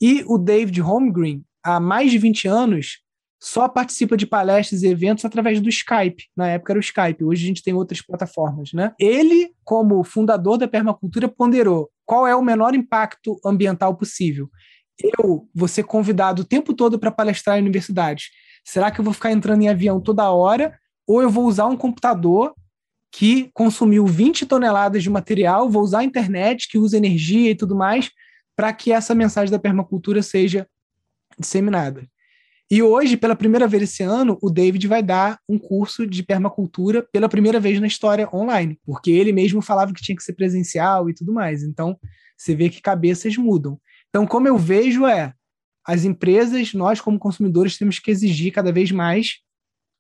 E o David Holmgren, há mais de 20 anos, só participa de palestras e eventos através do Skype. Na época era o Skype, hoje a gente tem outras plataformas, né? Ele, como fundador da permacultura, ponderou qual é o menor impacto ambiental possível. Eu vou ser convidado o tempo todo para palestrar em universidades. Será que eu vou ficar entrando em avião toda hora? Ou eu vou usar um computador que consumiu 20 toneladas de material, vou usar a internet, que usa energia e tudo mais, para que essa mensagem da permacultura seja disseminada. E hoje, pela primeira vez esse ano, o David vai dar um curso de permacultura pela primeira vez na história online, porque ele mesmo falava que tinha que ser presencial e tudo mais. Então, você vê que cabeças mudam. Então, como eu vejo é, as empresas, nós como consumidores temos que exigir cada vez mais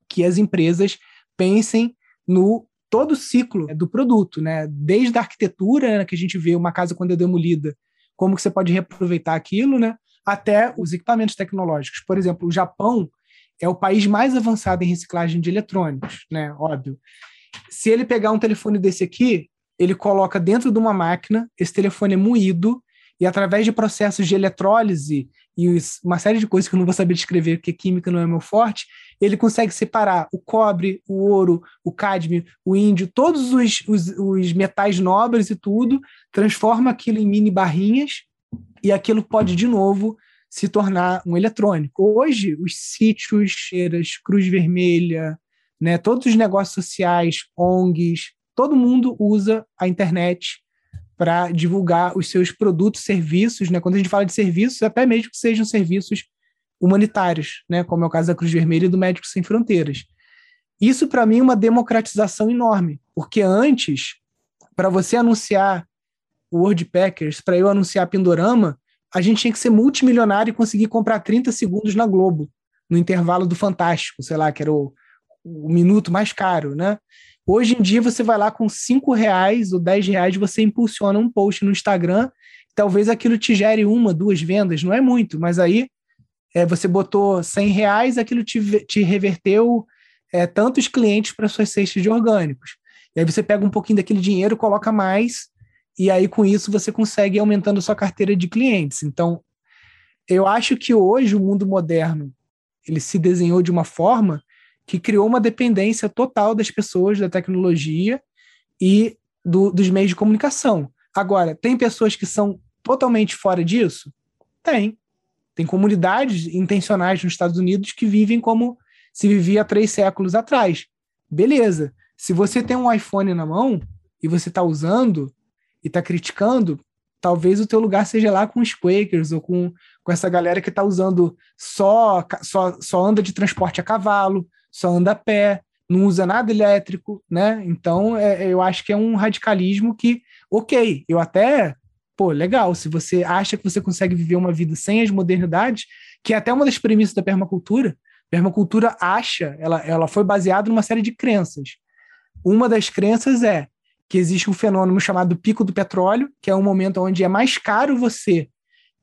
que as empresas pensem no todo o ciclo do produto, né? Desde a arquitetura, né, que a gente vê uma casa quando é demolida, como que você pode reaproveitar aquilo, né? Até os equipamentos tecnológicos. Por exemplo, o Japão é o país mais avançado em reciclagem de eletrônicos, né? Óbvio. Se ele pegar um telefone desse aqui, ele coloca dentro de uma máquina, esse telefone é moído, e através de processos de eletrólise e uma série de coisas que eu não vou saber descrever, porque química não é meu forte, ele consegue separar o cobre, o ouro, o cádmio, o índio, todos os, os, os metais nobres e tudo, transforma aquilo em mini barrinhas e aquilo pode, de novo, se tornar um eletrônico. Hoje, os sítios, cheiras, Cruz Vermelha, né, todos os negócios sociais, ONGs, todo mundo usa a internet para divulgar os seus produtos, serviços, né? Quando a gente fala de serviços, até mesmo que sejam serviços humanitários, né? Como é o caso da Cruz Vermelha e do Médicos Sem Fronteiras. Isso para mim é uma democratização enorme, porque antes, para você anunciar o Wordpackers, para eu anunciar Pindorama, a gente tinha que ser multimilionário e conseguir comprar 30 segundos na Globo, no intervalo do Fantástico, sei lá, que era o, o minuto mais caro, né? Hoje em dia você vai lá com cinco reais ou dez reais, você impulsiona um post no Instagram, talvez aquilo te gere uma, duas vendas, não é muito, mas aí é, você botou cem reais, aquilo te, te reverteu é, tantos clientes para suas cestas de orgânicos. E aí você pega um pouquinho daquele dinheiro, coloca mais, e aí com isso você consegue ir aumentando a sua carteira de clientes. Então, eu acho que hoje o mundo moderno ele se desenhou de uma forma que criou uma dependência total das pessoas da tecnologia e do, dos meios de comunicação. Agora, tem pessoas que são totalmente fora disso? Tem. Tem comunidades intencionais nos Estados Unidos que vivem como se vivia há três séculos atrás. Beleza. Se você tem um iPhone na mão e você está usando e está criticando, talvez o teu lugar seja lá com os Quakers ou com, com essa galera que está usando só, só, só anda de transporte a cavalo, só anda a pé, não usa nada elétrico, né? Então, é, eu acho que é um radicalismo que, ok, eu até, pô, legal, se você acha que você consegue viver uma vida sem as modernidades, que é até uma das premissas da permacultura, permacultura acha, ela, ela foi baseada numa série de crenças. Uma das crenças é que existe um fenômeno chamado pico do petróleo, que é um momento onde é mais caro você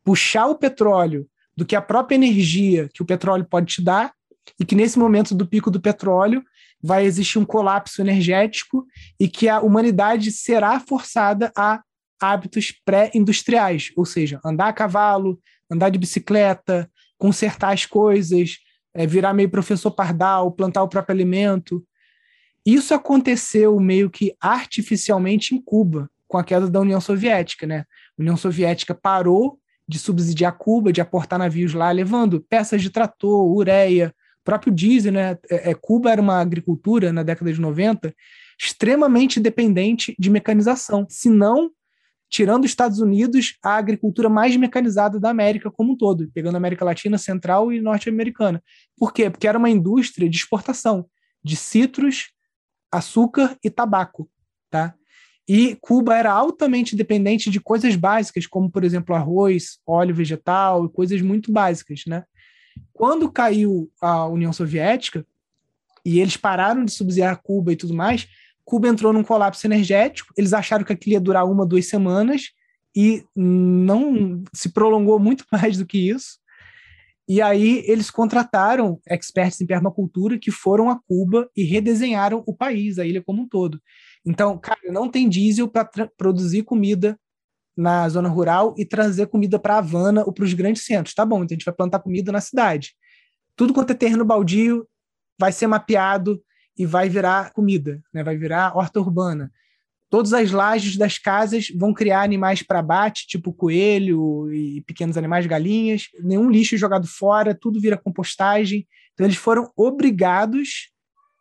puxar o petróleo do que a própria energia que o petróleo pode te dar, e que nesse momento do pico do petróleo vai existir um colapso energético e que a humanidade será forçada a hábitos pré-industriais, ou seja, andar a cavalo, andar de bicicleta, consertar as coisas, é, virar meio professor pardal, plantar o próprio alimento. Isso aconteceu meio que artificialmente em Cuba, com a queda da União Soviética, né? União Soviética parou de subsidiar Cuba, de aportar navios lá, levando peças de trator, ureia, próprio diesel, né? É, é, Cuba era uma agricultura na década de 90 extremamente dependente de mecanização. Se não, tirando os Estados Unidos, a agricultura mais mecanizada da América como um todo, pegando a América Latina, Central e Norte-Americana. Por quê? Porque era uma indústria de exportação de citros, açúcar e tabaco, tá? E Cuba era altamente dependente de coisas básicas, como, por exemplo, arroz, óleo vegetal coisas muito básicas, né? Quando caiu a União Soviética e eles pararam de subsidiar Cuba e tudo mais, Cuba entrou num colapso energético. Eles acharam que aquilo ia durar uma, duas semanas e não se prolongou muito (laughs) mais do que isso. E aí eles contrataram experts em permacultura que foram a Cuba e redesenharam o país, a ilha como um todo. Então, cara, não tem diesel para produzir comida na zona rural e trazer comida para Havana ou para os grandes centros. Tá bom, então a gente vai plantar comida na cidade. Tudo quanto é terreno baldio vai ser mapeado e vai virar comida, né? vai virar horta urbana. Todas as lajes das casas vão criar animais para abate, tipo coelho e pequenos animais, galinhas. Nenhum lixo jogado fora, tudo vira compostagem. Então, eles foram obrigados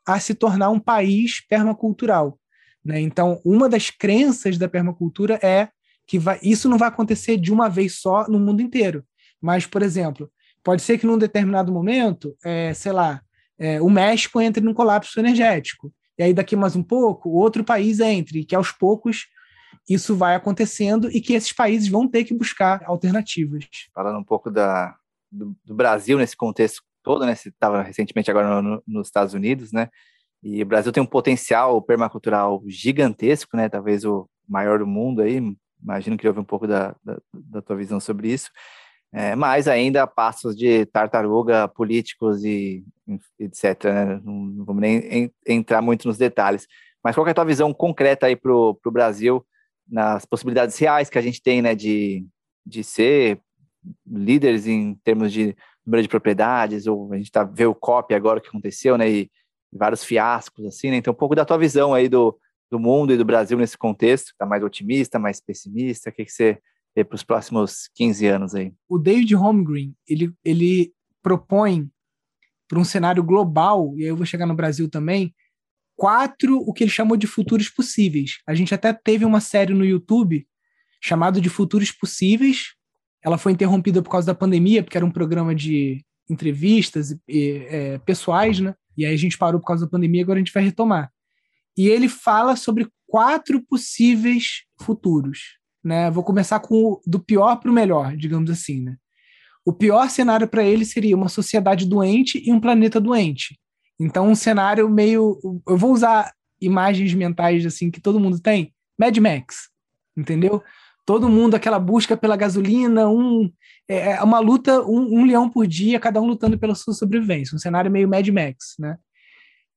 a se tornar um país permacultural. Né? Então, uma das crenças da permacultura é que vai, isso não vai acontecer de uma vez só no mundo inteiro. Mas, por exemplo, pode ser que num determinado momento, é, sei lá, é, o México entre num colapso energético. E aí, daqui mais um pouco, outro país entre, que aos poucos isso vai acontecendo e que esses países vão ter que buscar alternativas. Falando um pouco da, do, do Brasil nesse contexto todo, né? Você estava recentemente agora no, nos Estados Unidos, né? E o Brasil tem um potencial permacultural gigantesco, né? Talvez o maior do mundo aí, imagino que houve um pouco da, da, da tua visão sobre isso, é, mas ainda passos de tartaruga políticos e etc. Né? Não, vamos nem entrar muito nos detalhes. Mas qual é a tua visão concreta aí para o Brasil nas possibilidades reais que a gente tem né, de, de ser líderes em termos de número de propriedades, ou a gente tá, vê o COP agora que aconteceu, né, e vários fiascos, assim, né? Então, um pouco da tua visão aí do, do mundo e do Brasil nesse contexto? Está mais otimista, mais pessimista? O que, que você para os próximos 15 anos aí? O David Holmgren, ele, ele propõe para um cenário global, e aí eu vou chegar no Brasil também, quatro o que ele chamou de futuros possíveis. A gente até teve uma série no YouTube chamado de Futuros Possíveis. Ela foi interrompida por causa da pandemia, porque era um programa de entrevistas e, é, pessoais, né? E aí a gente parou por causa da pandemia, agora a gente vai retomar e ele fala sobre quatro possíveis futuros. Né? Vou começar com o, do pior para o melhor, digamos assim. Né? O pior cenário para ele seria uma sociedade doente e um planeta doente. Então, um cenário meio. Eu vou usar imagens mentais assim que todo mundo tem. Mad Max, entendeu? Todo mundo, aquela busca pela gasolina, um, é, é uma luta, um, um leão por dia, cada um lutando pela sua sobrevivência. Um cenário meio Mad Max, né?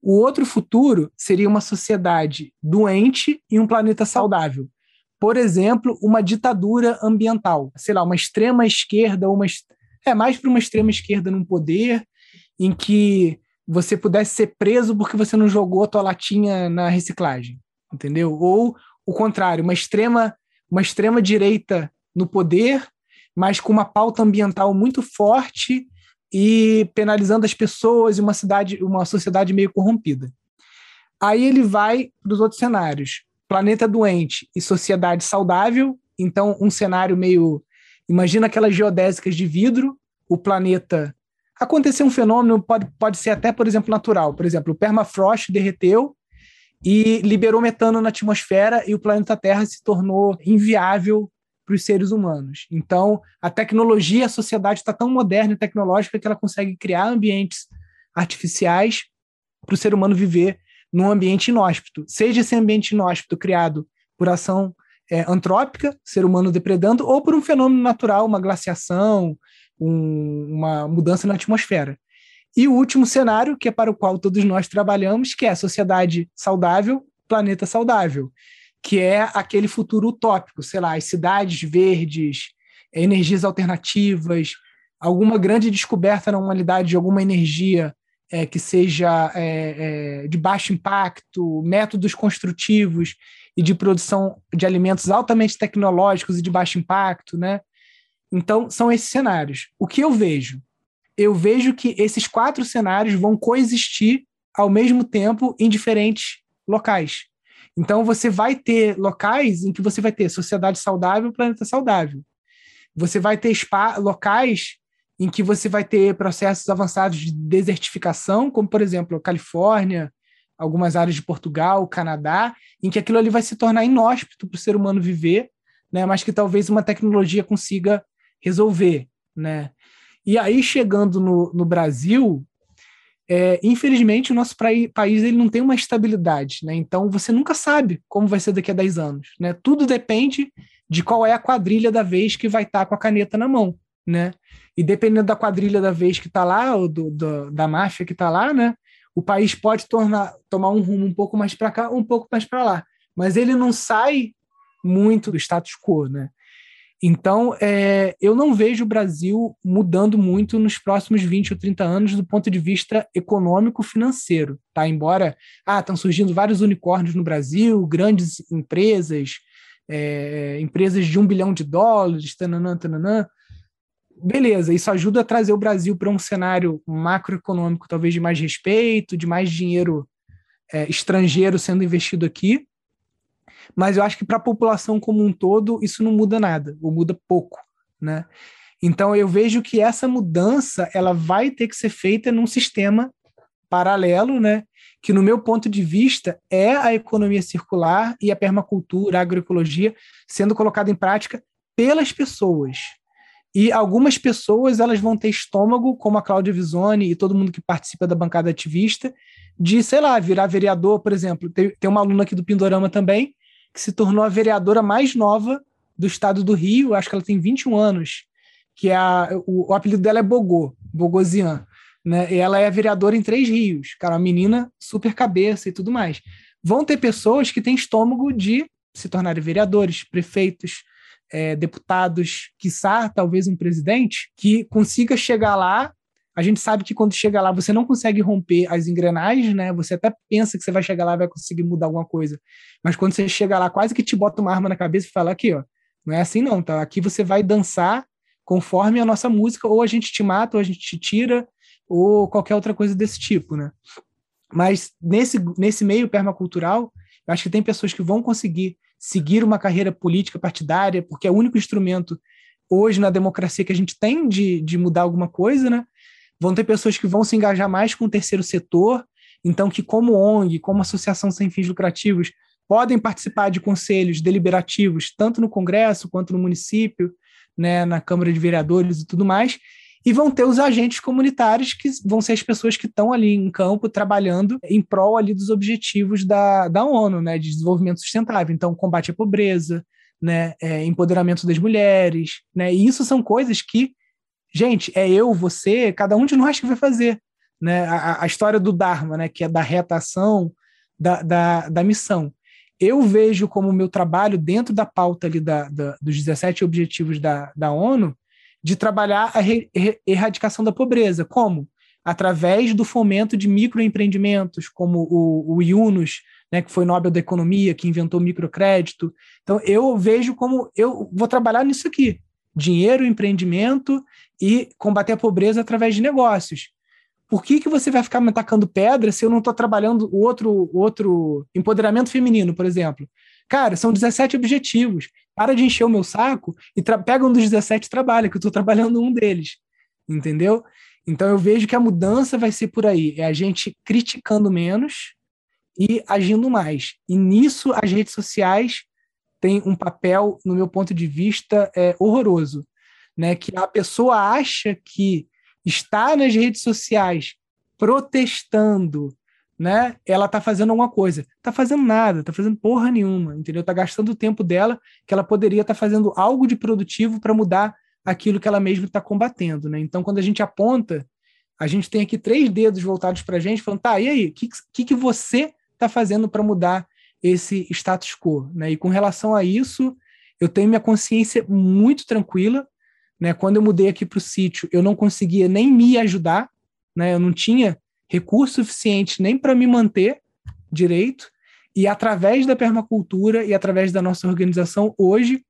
O outro futuro seria uma sociedade doente e um planeta saudável. Por exemplo, uma ditadura ambiental, sei lá, uma extrema esquerda, uma é mais para uma extrema esquerda num poder em que você pudesse ser preso porque você não jogou a tua latinha na reciclagem, entendeu? Ou o contrário, uma extrema uma extrema direita no poder, mas com uma pauta ambiental muito forte e penalizando as pessoas e uma cidade, uma sociedade meio corrompida. Aí ele vai para os outros cenários: planeta doente e sociedade saudável. Então, um cenário meio. Imagina aquelas geodésicas de vidro, o planeta. Aconteceu um fenômeno, pode, pode ser até, por exemplo, natural. Por exemplo, o permafrost derreteu e liberou metano na atmosfera e o planeta Terra se tornou inviável para os seres humanos. Então, a tecnologia, a sociedade está tão moderna e tecnológica que ela consegue criar ambientes artificiais para o ser humano viver num ambiente inóspito. Seja esse ambiente inóspito criado por ação é, antrópica, ser humano depredando, ou por um fenômeno natural, uma glaciação, um, uma mudança na atmosfera. E o último cenário, que é para o qual todos nós trabalhamos, que é a sociedade saudável, planeta saudável que é aquele futuro utópico, sei lá, as cidades verdes, energias alternativas, alguma grande descoberta na humanidade de alguma energia é, que seja é, é, de baixo impacto, métodos construtivos e de produção de alimentos altamente tecnológicos e de baixo impacto, né? Então, são esses cenários. O que eu vejo? Eu vejo que esses quatro cenários vão coexistir ao mesmo tempo em diferentes locais. Então, você vai ter locais em que você vai ter sociedade saudável, planeta saudável. Você vai ter locais em que você vai ter processos avançados de desertificação, como, por exemplo, a Califórnia, algumas áreas de Portugal, Canadá, em que aquilo ali vai se tornar inóspito para o ser humano viver, né, mas que talvez uma tecnologia consiga resolver. Né? E aí, chegando no, no Brasil, é, infelizmente, o nosso país ele não tem uma estabilidade, né? Então você nunca sabe como vai ser daqui a 10 anos, né? Tudo depende de qual é a quadrilha da vez que vai estar tá com a caneta na mão, né? E dependendo da quadrilha da vez que está lá, ou do, do, da máfia que está lá, né? O país pode tornar, tomar um rumo um pouco mais para cá, um pouco mais para lá, mas ele não sai muito do status quo, né? Então, é, eu não vejo o Brasil mudando muito nos próximos 20 ou 30 anos do ponto de vista econômico-financeiro, tá? Embora, ah, estão surgindo vários unicórnios no Brasil, grandes empresas, é, empresas de um bilhão de dólares, tananã, tananã. Beleza, isso ajuda a trazer o Brasil para um cenário macroeconômico talvez de mais respeito, de mais dinheiro é, estrangeiro sendo investido aqui, mas eu acho que para a população como um todo isso não muda nada, ou muda pouco, né? Então eu vejo que essa mudança ela vai ter que ser feita num sistema paralelo, né? Que no meu ponto de vista é a economia circular e a permacultura, a agroecologia sendo colocada em prática pelas pessoas. E algumas pessoas elas vão ter estômago, como a Cláudia Visoni e todo mundo que participa da bancada ativista, de, sei lá, virar vereador, por exemplo. Tem, tem uma aluna aqui do Pindorama também, que se tornou a vereadora mais nova do estado do Rio, acho que ela tem 21 anos, que é a, o, o apelido dela é Bogô, Bogozian, né? E ela é vereadora em Três Rios, cara, uma menina super cabeça e tudo mais. Vão ter pessoas que têm estômago de se tornarem vereadores, prefeitos, é, deputados, quiçá talvez um presidente, que consiga chegar lá a gente sabe que quando chega lá você não consegue romper as engrenagens, né? Você até pensa que você vai chegar lá e vai conseguir mudar alguma coisa. Mas quando você chega lá, quase que te bota uma arma na cabeça e fala aqui, ó, não é assim não, tá? Aqui você vai dançar conforme a nossa música, ou a gente te mata, ou a gente te tira, ou qualquer outra coisa desse tipo, né? Mas nesse, nesse meio permacultural, acho que tem pessoas que vão conseguir seguir uma carreira política partidária, porque é o único instrumento hoje na democracia que a gente tem de, de mudar alguma coisa, né? Vão ter pessoas que vão se engajar mais com o terceiro setor, então que como ONG, como associação sem fins lucrativos, podem participar de conselhos deliberativos, tanto no Congresso quanto no município, né, na Câmara de Vereadores e tudo mais, e vão ter os agentes comunitários que vão ser as pessoas que estão ali em campo trabalhando em prol ali dos objetivos da, da ONU, né, de desenvolvimento sustentável. Então, combate à pobreza, né, é, empoderamento das mulheres, né, e isso são coisas que gente, é eu, você, cada um de nós que vai fazer. Né? A, a história do Dharma, né? que é da reta ação, da, da, da missão. Eu vejo como meu trabalho dentro da pauta ali da, da, dos 17 objetivos da, da ONU de trabalhar a erradicação da pobreza. Como? Através do fomento de microempreendimentos, como o, o Yunus, né, que foi Nobel da Economia, que inventou microcrédito. Então, eu vejo como eu vou trabalhar nisso aqui dinheiro, empreendimento e combater a pobreza através de negócios. Por que, que você vai ficar me atacando pedra se eu não estou trabalhando o outro, outro empoderamento feminino, por exemplo? Cara, são 17 objetivos. Para de encher o meu saco e pega um dos 17 e trabalha, que eu estou trabalhando um deles. Entendeu? Então eu vejo que a mudança vai ser por aí. É a gente criticando menos e agindo mais. E nisso as redes sociais tem um papel, no meu ponto de vista, é, horroroso. Né? Que a pessoa acha que está nas redes sociais protestando, né? Ela está fazendo alguma coisa. Está fazendo nada, está fazendo porra nenhuma, entendeu? Está gastando o tempo dela que ela poderia estar tá fazendo algo de produtivo para mudar aquilo que ela mesma está combatendo, né? Então, quando a gente aponta, a gente tem aqui três dedos voltados para a gente, falando, tá, e aí, o que, que, que você está fazendo para mudar esse status quo. Né? E com relação a isso, eu tenho minha consciência muito tranquila. Né? Quando eu mudei aqui para o sítio, eu não conseguia nem me ajudar, né? eu não tinha recurso suficiente nem para me manter direito, e através da permacultura e através da nossa organização, hoje,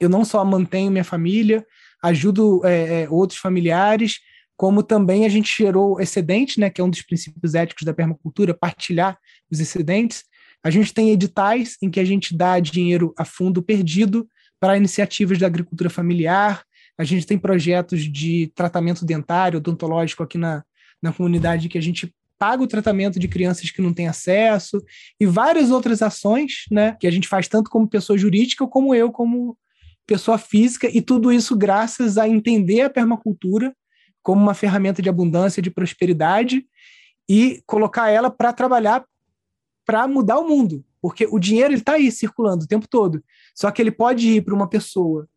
eu não só mantenho minha família, ajudo é, é, outros familiares, como também a gente gerou excedente, né, que é um dos princípios éticos da permacultura, partilhar os excedentes. A gente tem editais em que a gente dá dinheiro a fundo perdido para iniciativas da agricultura familiar. A gente tem projetos de tratamento dentário, odontológico aqui na, na comunidade que a gente paga o tratamento de crianças que não têm acesso e várias outras ações, né, que a gente faz tanto como pessoa jurídica como eu como pessoa física e tudo isso graças a entender a permacultura como uma ferramenta de abundância, de prosperidade e colocar ela para trabalhar para mudar o mundo, porque o dinheiro está aí circulando o tempo todo. Só que ele pode ir para uma pessoa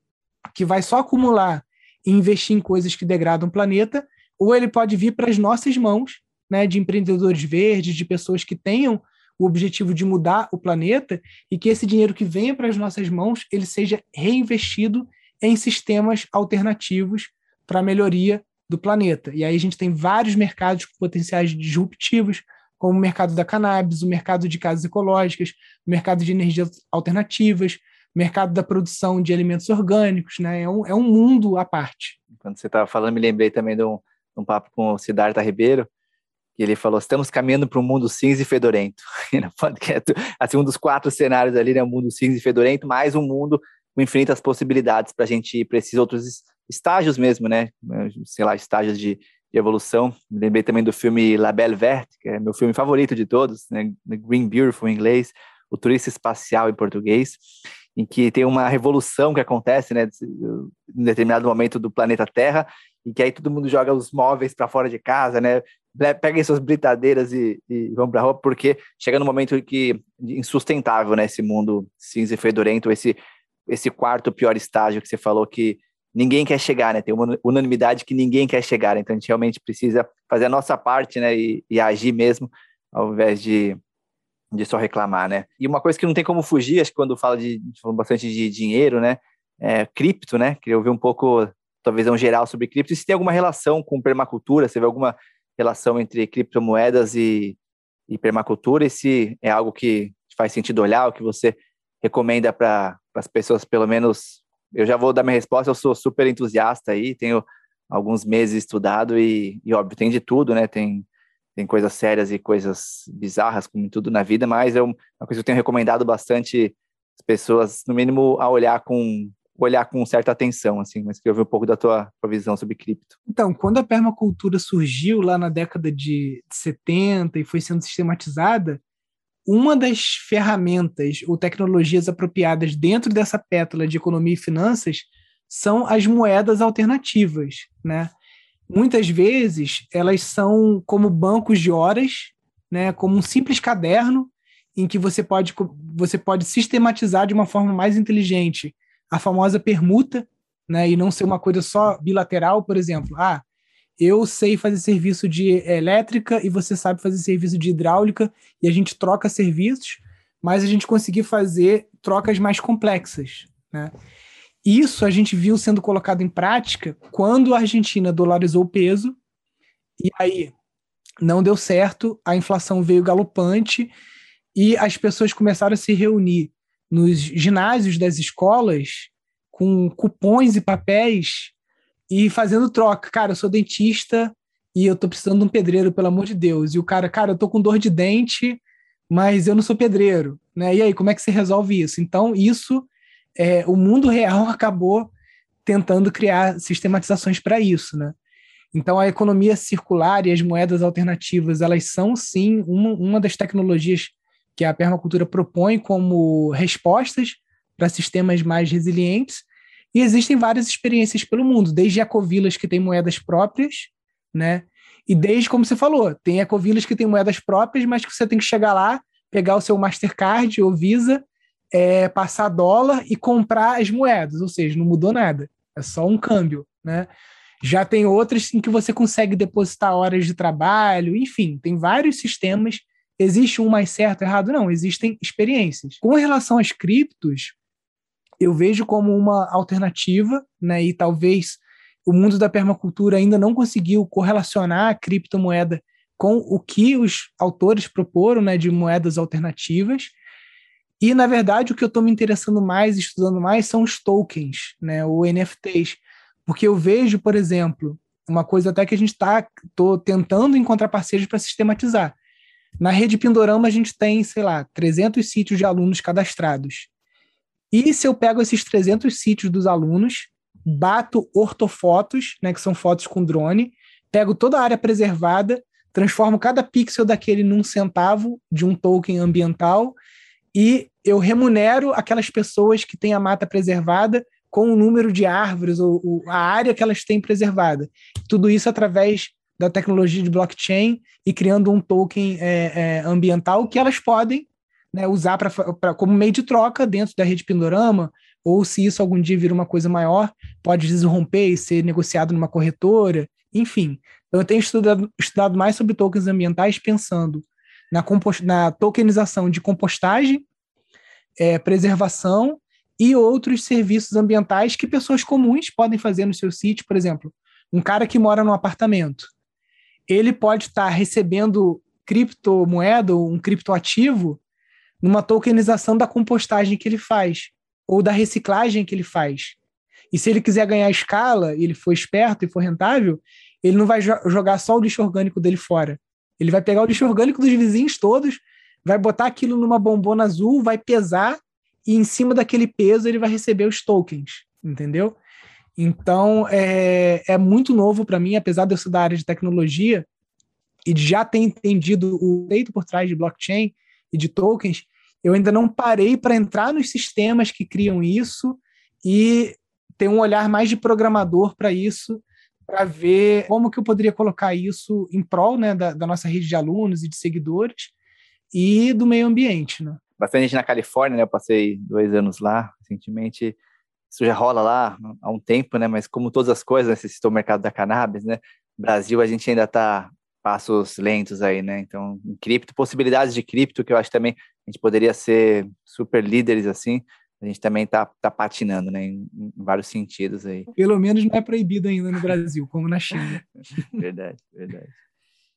que vai só acumular e investir em coisas que degradam o planeta, ou ele pode vir para as nossas mãos, né, de empreendedores verdes, de pessoas que tenham o objetivo de mudar o planeta e que esse dinheiro que venha para as nossas mãos ele seja reinvestido em sistemas alternativos para a melhoria do planeta. E aí a gente tem vários mercados com potenciais disruptivos, como o mercado da cannabis, o mercado de casas ecológicas, o mercado de energias alternativas, o mercado da produção de alimentos orgânicos, né? É um, é um mundo à parte. Quando você estava falando, me lembrei também de um, um papo com o Siddhartha Ribeiro, que ele falou: estamos caminhando para um mundo cinza e fedorento. (laughs) assim, um dos quatro cenários ali, né? Um mundo cinza e fedorento, mais um mundo com infinitas possibilidades para a gente ir para esses outros estágios mesmo, né? Sei lá, estágios de, de, evolução. Me lembrei também do filme La Belle Verte, que é meu filme favorito de todos, né? Green Beautiful em inglês, O Turista Espacial em português, em que tem uma revolução que acontece, né? Em determinado momento do planeta Terra, e que aí todo mundo joga os móveis para fora de casa, né? Peguem suas britadeiras e, e vão para a rua, porque chega no momento que insustentável, né? Esse mundo cinza e fedorento, esse esse quarto pior estágio que você falou que ninguém quer chegar, né? Tem uma unanimidade que ninguém quer chegar, então a gente realmente precisa fazer a nossa parte, né? E, e agir mesmo, ao invés de, de só reclamar, né? E uma coisa que não tem como fugir, acho que quando fala de, bastante de dinheiro, né? É, cripto, né? Queria ouvir um pouco tua visão geral sobre cripto, e se tem alguma relação com permacultura, você vê alguma relação entre criptomoedas e, e permacultura, e se é algo que faz sentido olhar, o que você recomenda para as pessoas, pelo menos eu já vou dar minha resposta, eu sou super entusiasta aí, tenho alguns meses estudado e, e óbvio, tem de tudo, né? Tem, tem coisas sérias e coisas bizarras, como tudo na vida, mas é uma coisa que eu tenho recomendado bastante as pessoas, no mínimo, a olhar com olhar com certa atenção, assim, mas queria ouvir um pouco da tua, tua visão sobre cripto. Então, quando a permacultura surgiu lá na década de 70 e foi sendo sistematizada, uma das ferramentas ou tecnologias apropriadas dentro dessa pétala de economia e finanças são as moedas alternativas, né? Muitas vezes elas são como bancos de horas, né? Como um simples caderno em que você pode, você pode sistematizar de uma forma mais inteligente a famosa permuta, né? E não ser uma coisa só bilateral, por exemplo. Ah, eu sei fazer serviço de elétrica e você sabe fazer serviço de hidráulica e a gente troca serviços, mas a gente conseguir fazer trocas mais complexas, né? Isso a gente viu sendo colocado em prática quando a Argentina dolarizou o peso e aí não deu certo, a inflação veio galopante e as pessoas começaram a se reunir nos ginásios das escolas com cupons e papéis e fazendo troca. Cara, eu sou dentista e eu tô precisando de um pedreiro, pelo amor de Deus. E o cara, cara, eu tô com dor de dente, mas eu não sou pedreiro, né? E aí, como é que você resolve isso? Então, isso, é, o mundo real (laughs) acabou tentando criar sistematizações para isso, né? Então, a economia circular e as moedas alternativas, elas são, sim, uma, uma das tecnologias que a permacultura propõe como respostas para sistemas mais resilientes, e existem várias experiências pelo mundo, desde ecovilas que têm moedas próprias, né? E desde, como você falou, tem ecovilas que têm moedas próprias, mas que você tem que chegar lá, pegar o seu Mastercard ou Visa, é, passar dólar e comprar as moedas, ou seja, não mudou nada, é só um câmbio, né? Já tem outras em que você consegue depositar horas de trabalho, enfim, tem vários sistemas. Existe um mais certo, errado? Não, existem experiências. Com relação às criptos, eu vejo como uma alternativa, né? E talvez o mundo da permacultura ainda não conseguiu correlacionar a criptomoeda com o que os autores proporam né, de moedas alternativas. E, na verdade, o que eu estou me interessando mais, estudando mais, são os tokens, né, ou NFTs. Porque eu vejo, por exemplo, uma coisa até que a gente está tentando encontrar parceiros para sistematizar. Na rede Pindorama, a gente tem, sei lá, 300 sítios de alunos cadastrados. E se eu pego esses 300 sítios dos alunos, bato ortofotos, né, que são fotos com drone, pego toda a área preservada, transformo cada pixel daquele num centavo de um token ambiental e eu remunero aquelas pessoas que têm a mata preservada com o número de árvores ou, ou a área que elas têm preservada. Tudo isso através da tecnologia de blockchain e criando um token é, é, ambiental que elas podem né, usar pra, como meio de troca dentro da rede Pindorama, ou se isso algum dia vir uma coisa maior, pode desromper e ser negociado numa corretora, enfim. Eu tenho estudado, estudado mais sobre tokens ambientais pensando na, na tokenização de compostagem, é, preservação e outros serviços ambientais que pessoas comuns podem fazer no seu sítio. Por exemplo, um cara que mora num apartamento, ele pode estar recebendo criptomoeda ou um criptoativo numa tokenização da compostagem que ele faz ou da reciclagem que ele faz. E se ele quiser ganhar escala e ele for esperto e for rentável, ele não vai jo jogar só o lixo orgânico dele fora. Ele vai pegar o lixo orgânico dos vizinhos todos, vai botar aquilo numa bombona azul, vai pesar e em cima daquele peso ele vai receber os tokens, entendeu? Então é, é muito novo para mim, apesar de eu ser da área de tecnologia e de já ter entendido o feito por trás de blockchain e de tokens, eu ainda não parei para entrar nos sistemas que criam isso e ter um olhar mais de programador para isso, para ver como que eu poderia colocar isso em prol né, da, da, nossa rede de alunos e de seguidores e do meio ambiente. Né? Bastante na Califórnia, né? eu passei dois anos lá recentemente. Isso já rola lá há um tempo, né? Mas como todas as coisas, né? você citou o mercado da cannabis, né? Brasil, a gente ainda está passos lentos aí, né? Então, em cripto, possibilidades de cripto, que eu acho também a gente poderia ser super líderes assim, a gente também está tá patinando, né? Em, em, vários sentidos aí. Pelo menos não é proibido ainda no Brasil, como na China. (laughs) verdade, verdade.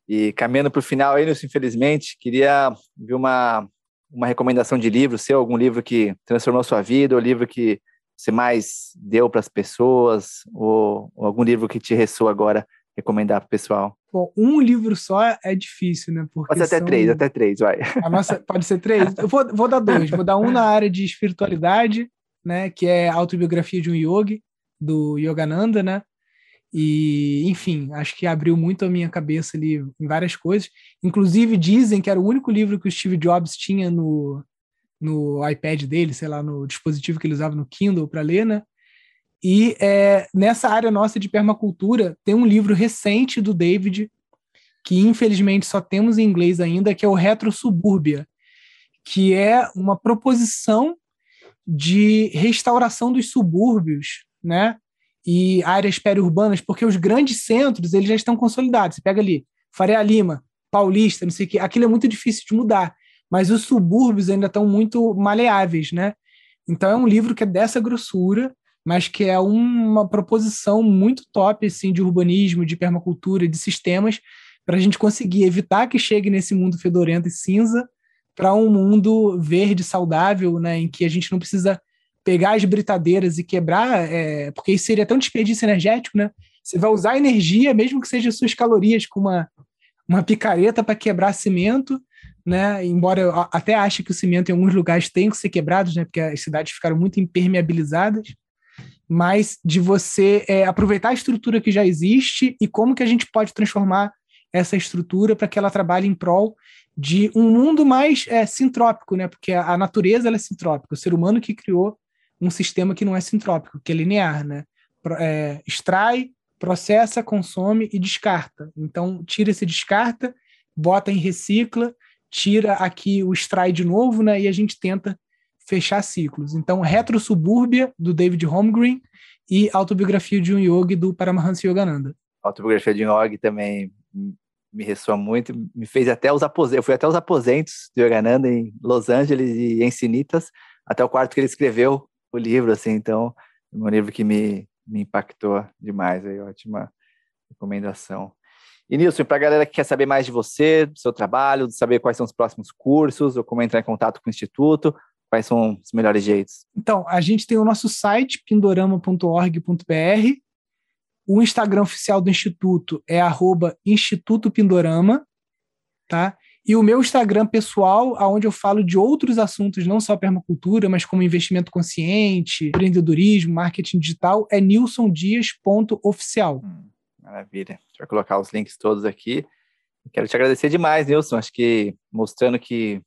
E caminhando para o final aí, infelizmente, queria ver uma, uma recomendação de livro seu, algum livro que transformou sua vida, ou livro que você mais deu para as pessoas, ou, ou algum livro que te ressoa agora recomendar para o pessoal? Bom, um livro só é difícil, né? Porque pode ser até são... três, até três, vai. A nossa, pode ser três? Eu vou, vou dar dois. Vou dar um na área de espiritualidade, né? Que é a autobiografia de um yogi, do Yogananda, né? E, enfim, acho que abriu muito a minha cabeça ali em várias coisas. Inclusive, dizem que era o único livro que o Steve Jobs tinha no, no iPad dele, sei lá, no dispositivo que ele usava no Kindle para ler, né? E é, nessa área nossa de permacultura, tem um livro recente do David, que infelizmente só temos em inglês ainda, que é o Retro Subúrbia, que é uma proposição de restauração dos subúrbios, né? E áreas periurbanas, porque os grandes centros eles já estão consolidados. Você pega ali Faria Lima, Paulista, não sei o que, aquilo é muito difícil de mudar, mas os subúrbios ainda estão muito maleáveis, né? Então é um livro que é dessa grossura, mas que é uma proposição muito top assim, de urbanismo, de permacultura, de sistemas, para a gente conseguir evitar que chegue nesse mundo fedorento e cinza para um mundo verde, saudável, né, em que a gente não precisa pegar as britadeiras e quebrar, é, porque isso seria tão desperdício energético, né? Você vai usar energia, mesmo que seja suas calorias, com uma, uma picareta para quebrar cimento, né? Embora eu até ache que o cimento em alguns lugares tem que ser quebrado, né? Porque as cidades ficaram muito impermeabilizadas mas de você é, aproveitar a estrutura que já existe e como que a gente pode transformar essa estrutura para que ela trabalhe em prol de um mundo mais é, sintrópico, né? Porque a, natureza é sintrópica, o ser humano que criou um sistema que não é sintrópico, que é linear, né? É, extrai, processa, consome e descarta. Então, tira esse descarta, bota em recicla, tira aqui o extrai de novo, né? E a gente tenta fechar ciclos. Então, Retro Subúrbia, do David Holmgren, e Autobiografia de um Yogi, do Paramahansa Yogananda. Autobiografia de um Yogi também me ressoa muito, me fez até os aposentos, eu fui até os aposentos do Yogananda em Los Angeles e em Sinitas, até o quarto que ele escreveu o livro, assim, então, um livro que me, me impactou demais, aí, ótima recomendação. E Nilson, para a galera que quer saber mais de você, do seu trabalho, saber quais são os próximos cursos, ou como entrar em contato com o Instituto, quais são os melhores jeitos? Então, a gente tem o nosso site, pindorama.org.br. O Instagram oficial do Instituto é arroba Instituto Pindorama, tá? E o meu Instagram pessoal, onde eu falo de outros assuntos, não só permacultura, mas como investimento consciente, empreendedorismo, marketing digital, é nilsondias.oficial. Hum, maravilha. A gente vai colocar os links todos aqui. Quero te agradecer demais, Nilson. Acho que mostrando que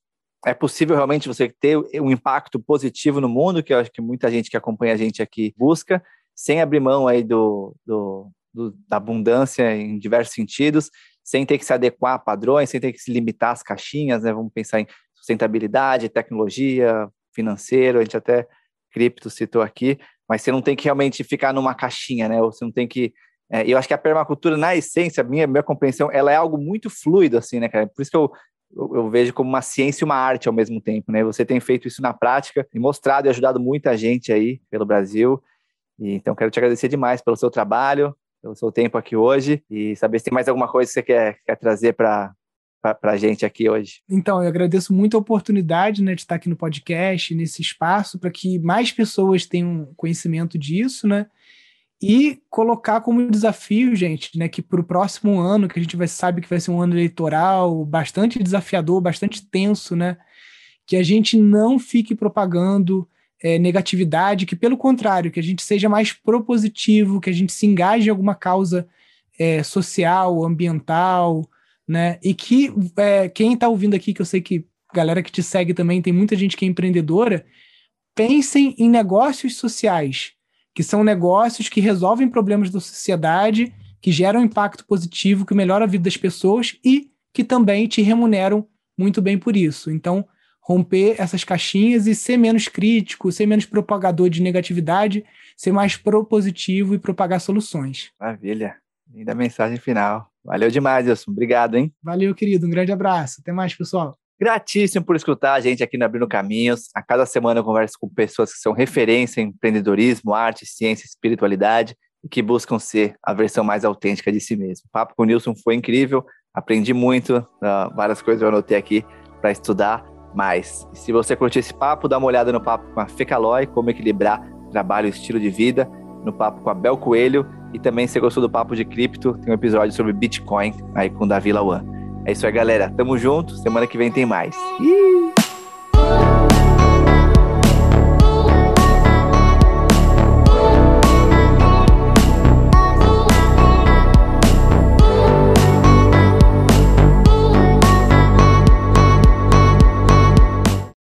é possível realmente você ter um impacto positivo no mundo, que eu acho que muita gente que acompanha a gente aqui busca, sem abrir mão aí do, do, do da abundância em diversos sentidos, sem ter que se adequar a padrões, sem ter que se limitar às caixinhas, né? Vamos pensar em sustentabilidade, tecnologia, financeiro, a gente até cripto citou aqui, mas você não tem que realmente ficar numa caixinha, né? Ou você não tem que é, eu acho que a permacultura, na essência, minha, minha compreensão, ela é algo muito fluido, assim, né, cara? Por isso que eu, eu, eu, vejo como uma ciência e uma arte ao mesmo tempo, né? Você tem feito isso na prática e mostrado e ajudado muita gente aí pelo Brasil. E, então, quero te agradecer demais pelo seu trabalho, pelo seu tempo aqui hoje e saber se tem mais alguma coisa que você quer, quer trazer para para a gente aqui hoje. Então, eu agradeço muito a oportunidade né, de estar aqui no podcast, nesse espaço, para que mais pessoas tenham conhecimento disso, né? E colocar como desafio, gente, né, que para o próximo ano, que a gente vai sabe que vai ser um ano eleitoral bastante desafiador, bastante tenso, né? Que a gente não fique propagando é, negatividade, que pelo contrário, que a gente seja mais propositivo, que a gente se engaje em alguma causa é, social, ambiental, né? E que é, quem está ouvindo aqui, que eu sei que galera que te segue também, tem muita gente que é empreendedora, pensem em negócios sociais, que são negócios que resolvem problemas da sociedade, que geram impacto positivo, que melhora a vida das pessoas e que também te remuneram muito bem por isso. Então, romper essas caixinhas e ser menos crítico, ser menos propagador de negatividade, ser mais propositivo e propagar soluções. Maravilha. Linda mensagem final. Valeu demais, Wilson. Obrigado, hein? Valeu, querido. Um grande abraço. Até mais, pessoal. Gratíssimo por escutar a gente aqui no Abrindo Caminhos. A cada semana eu converso com pessoas que são referência em empreendedorismo, arte, ciência, espiritualidade e que buscam ser a versão mais autêntica de si mesmo. O papo com o Nilson foi incrível. Aprendi muito, uh, várias coisas eu anotei aqui para estudar mais. E se você curtiu esse papo, dá uma olhada no papo com a Fecalói, como equilibrar trabalho e estilo de vida, no papo com a Bel Coelho e também se gostou do papo de cripto, tem um episódio sobre Bitcoin aí com o Davi Lawan. É isso aí, galera. Tamo junto. Semana que vem tem mais. Ih!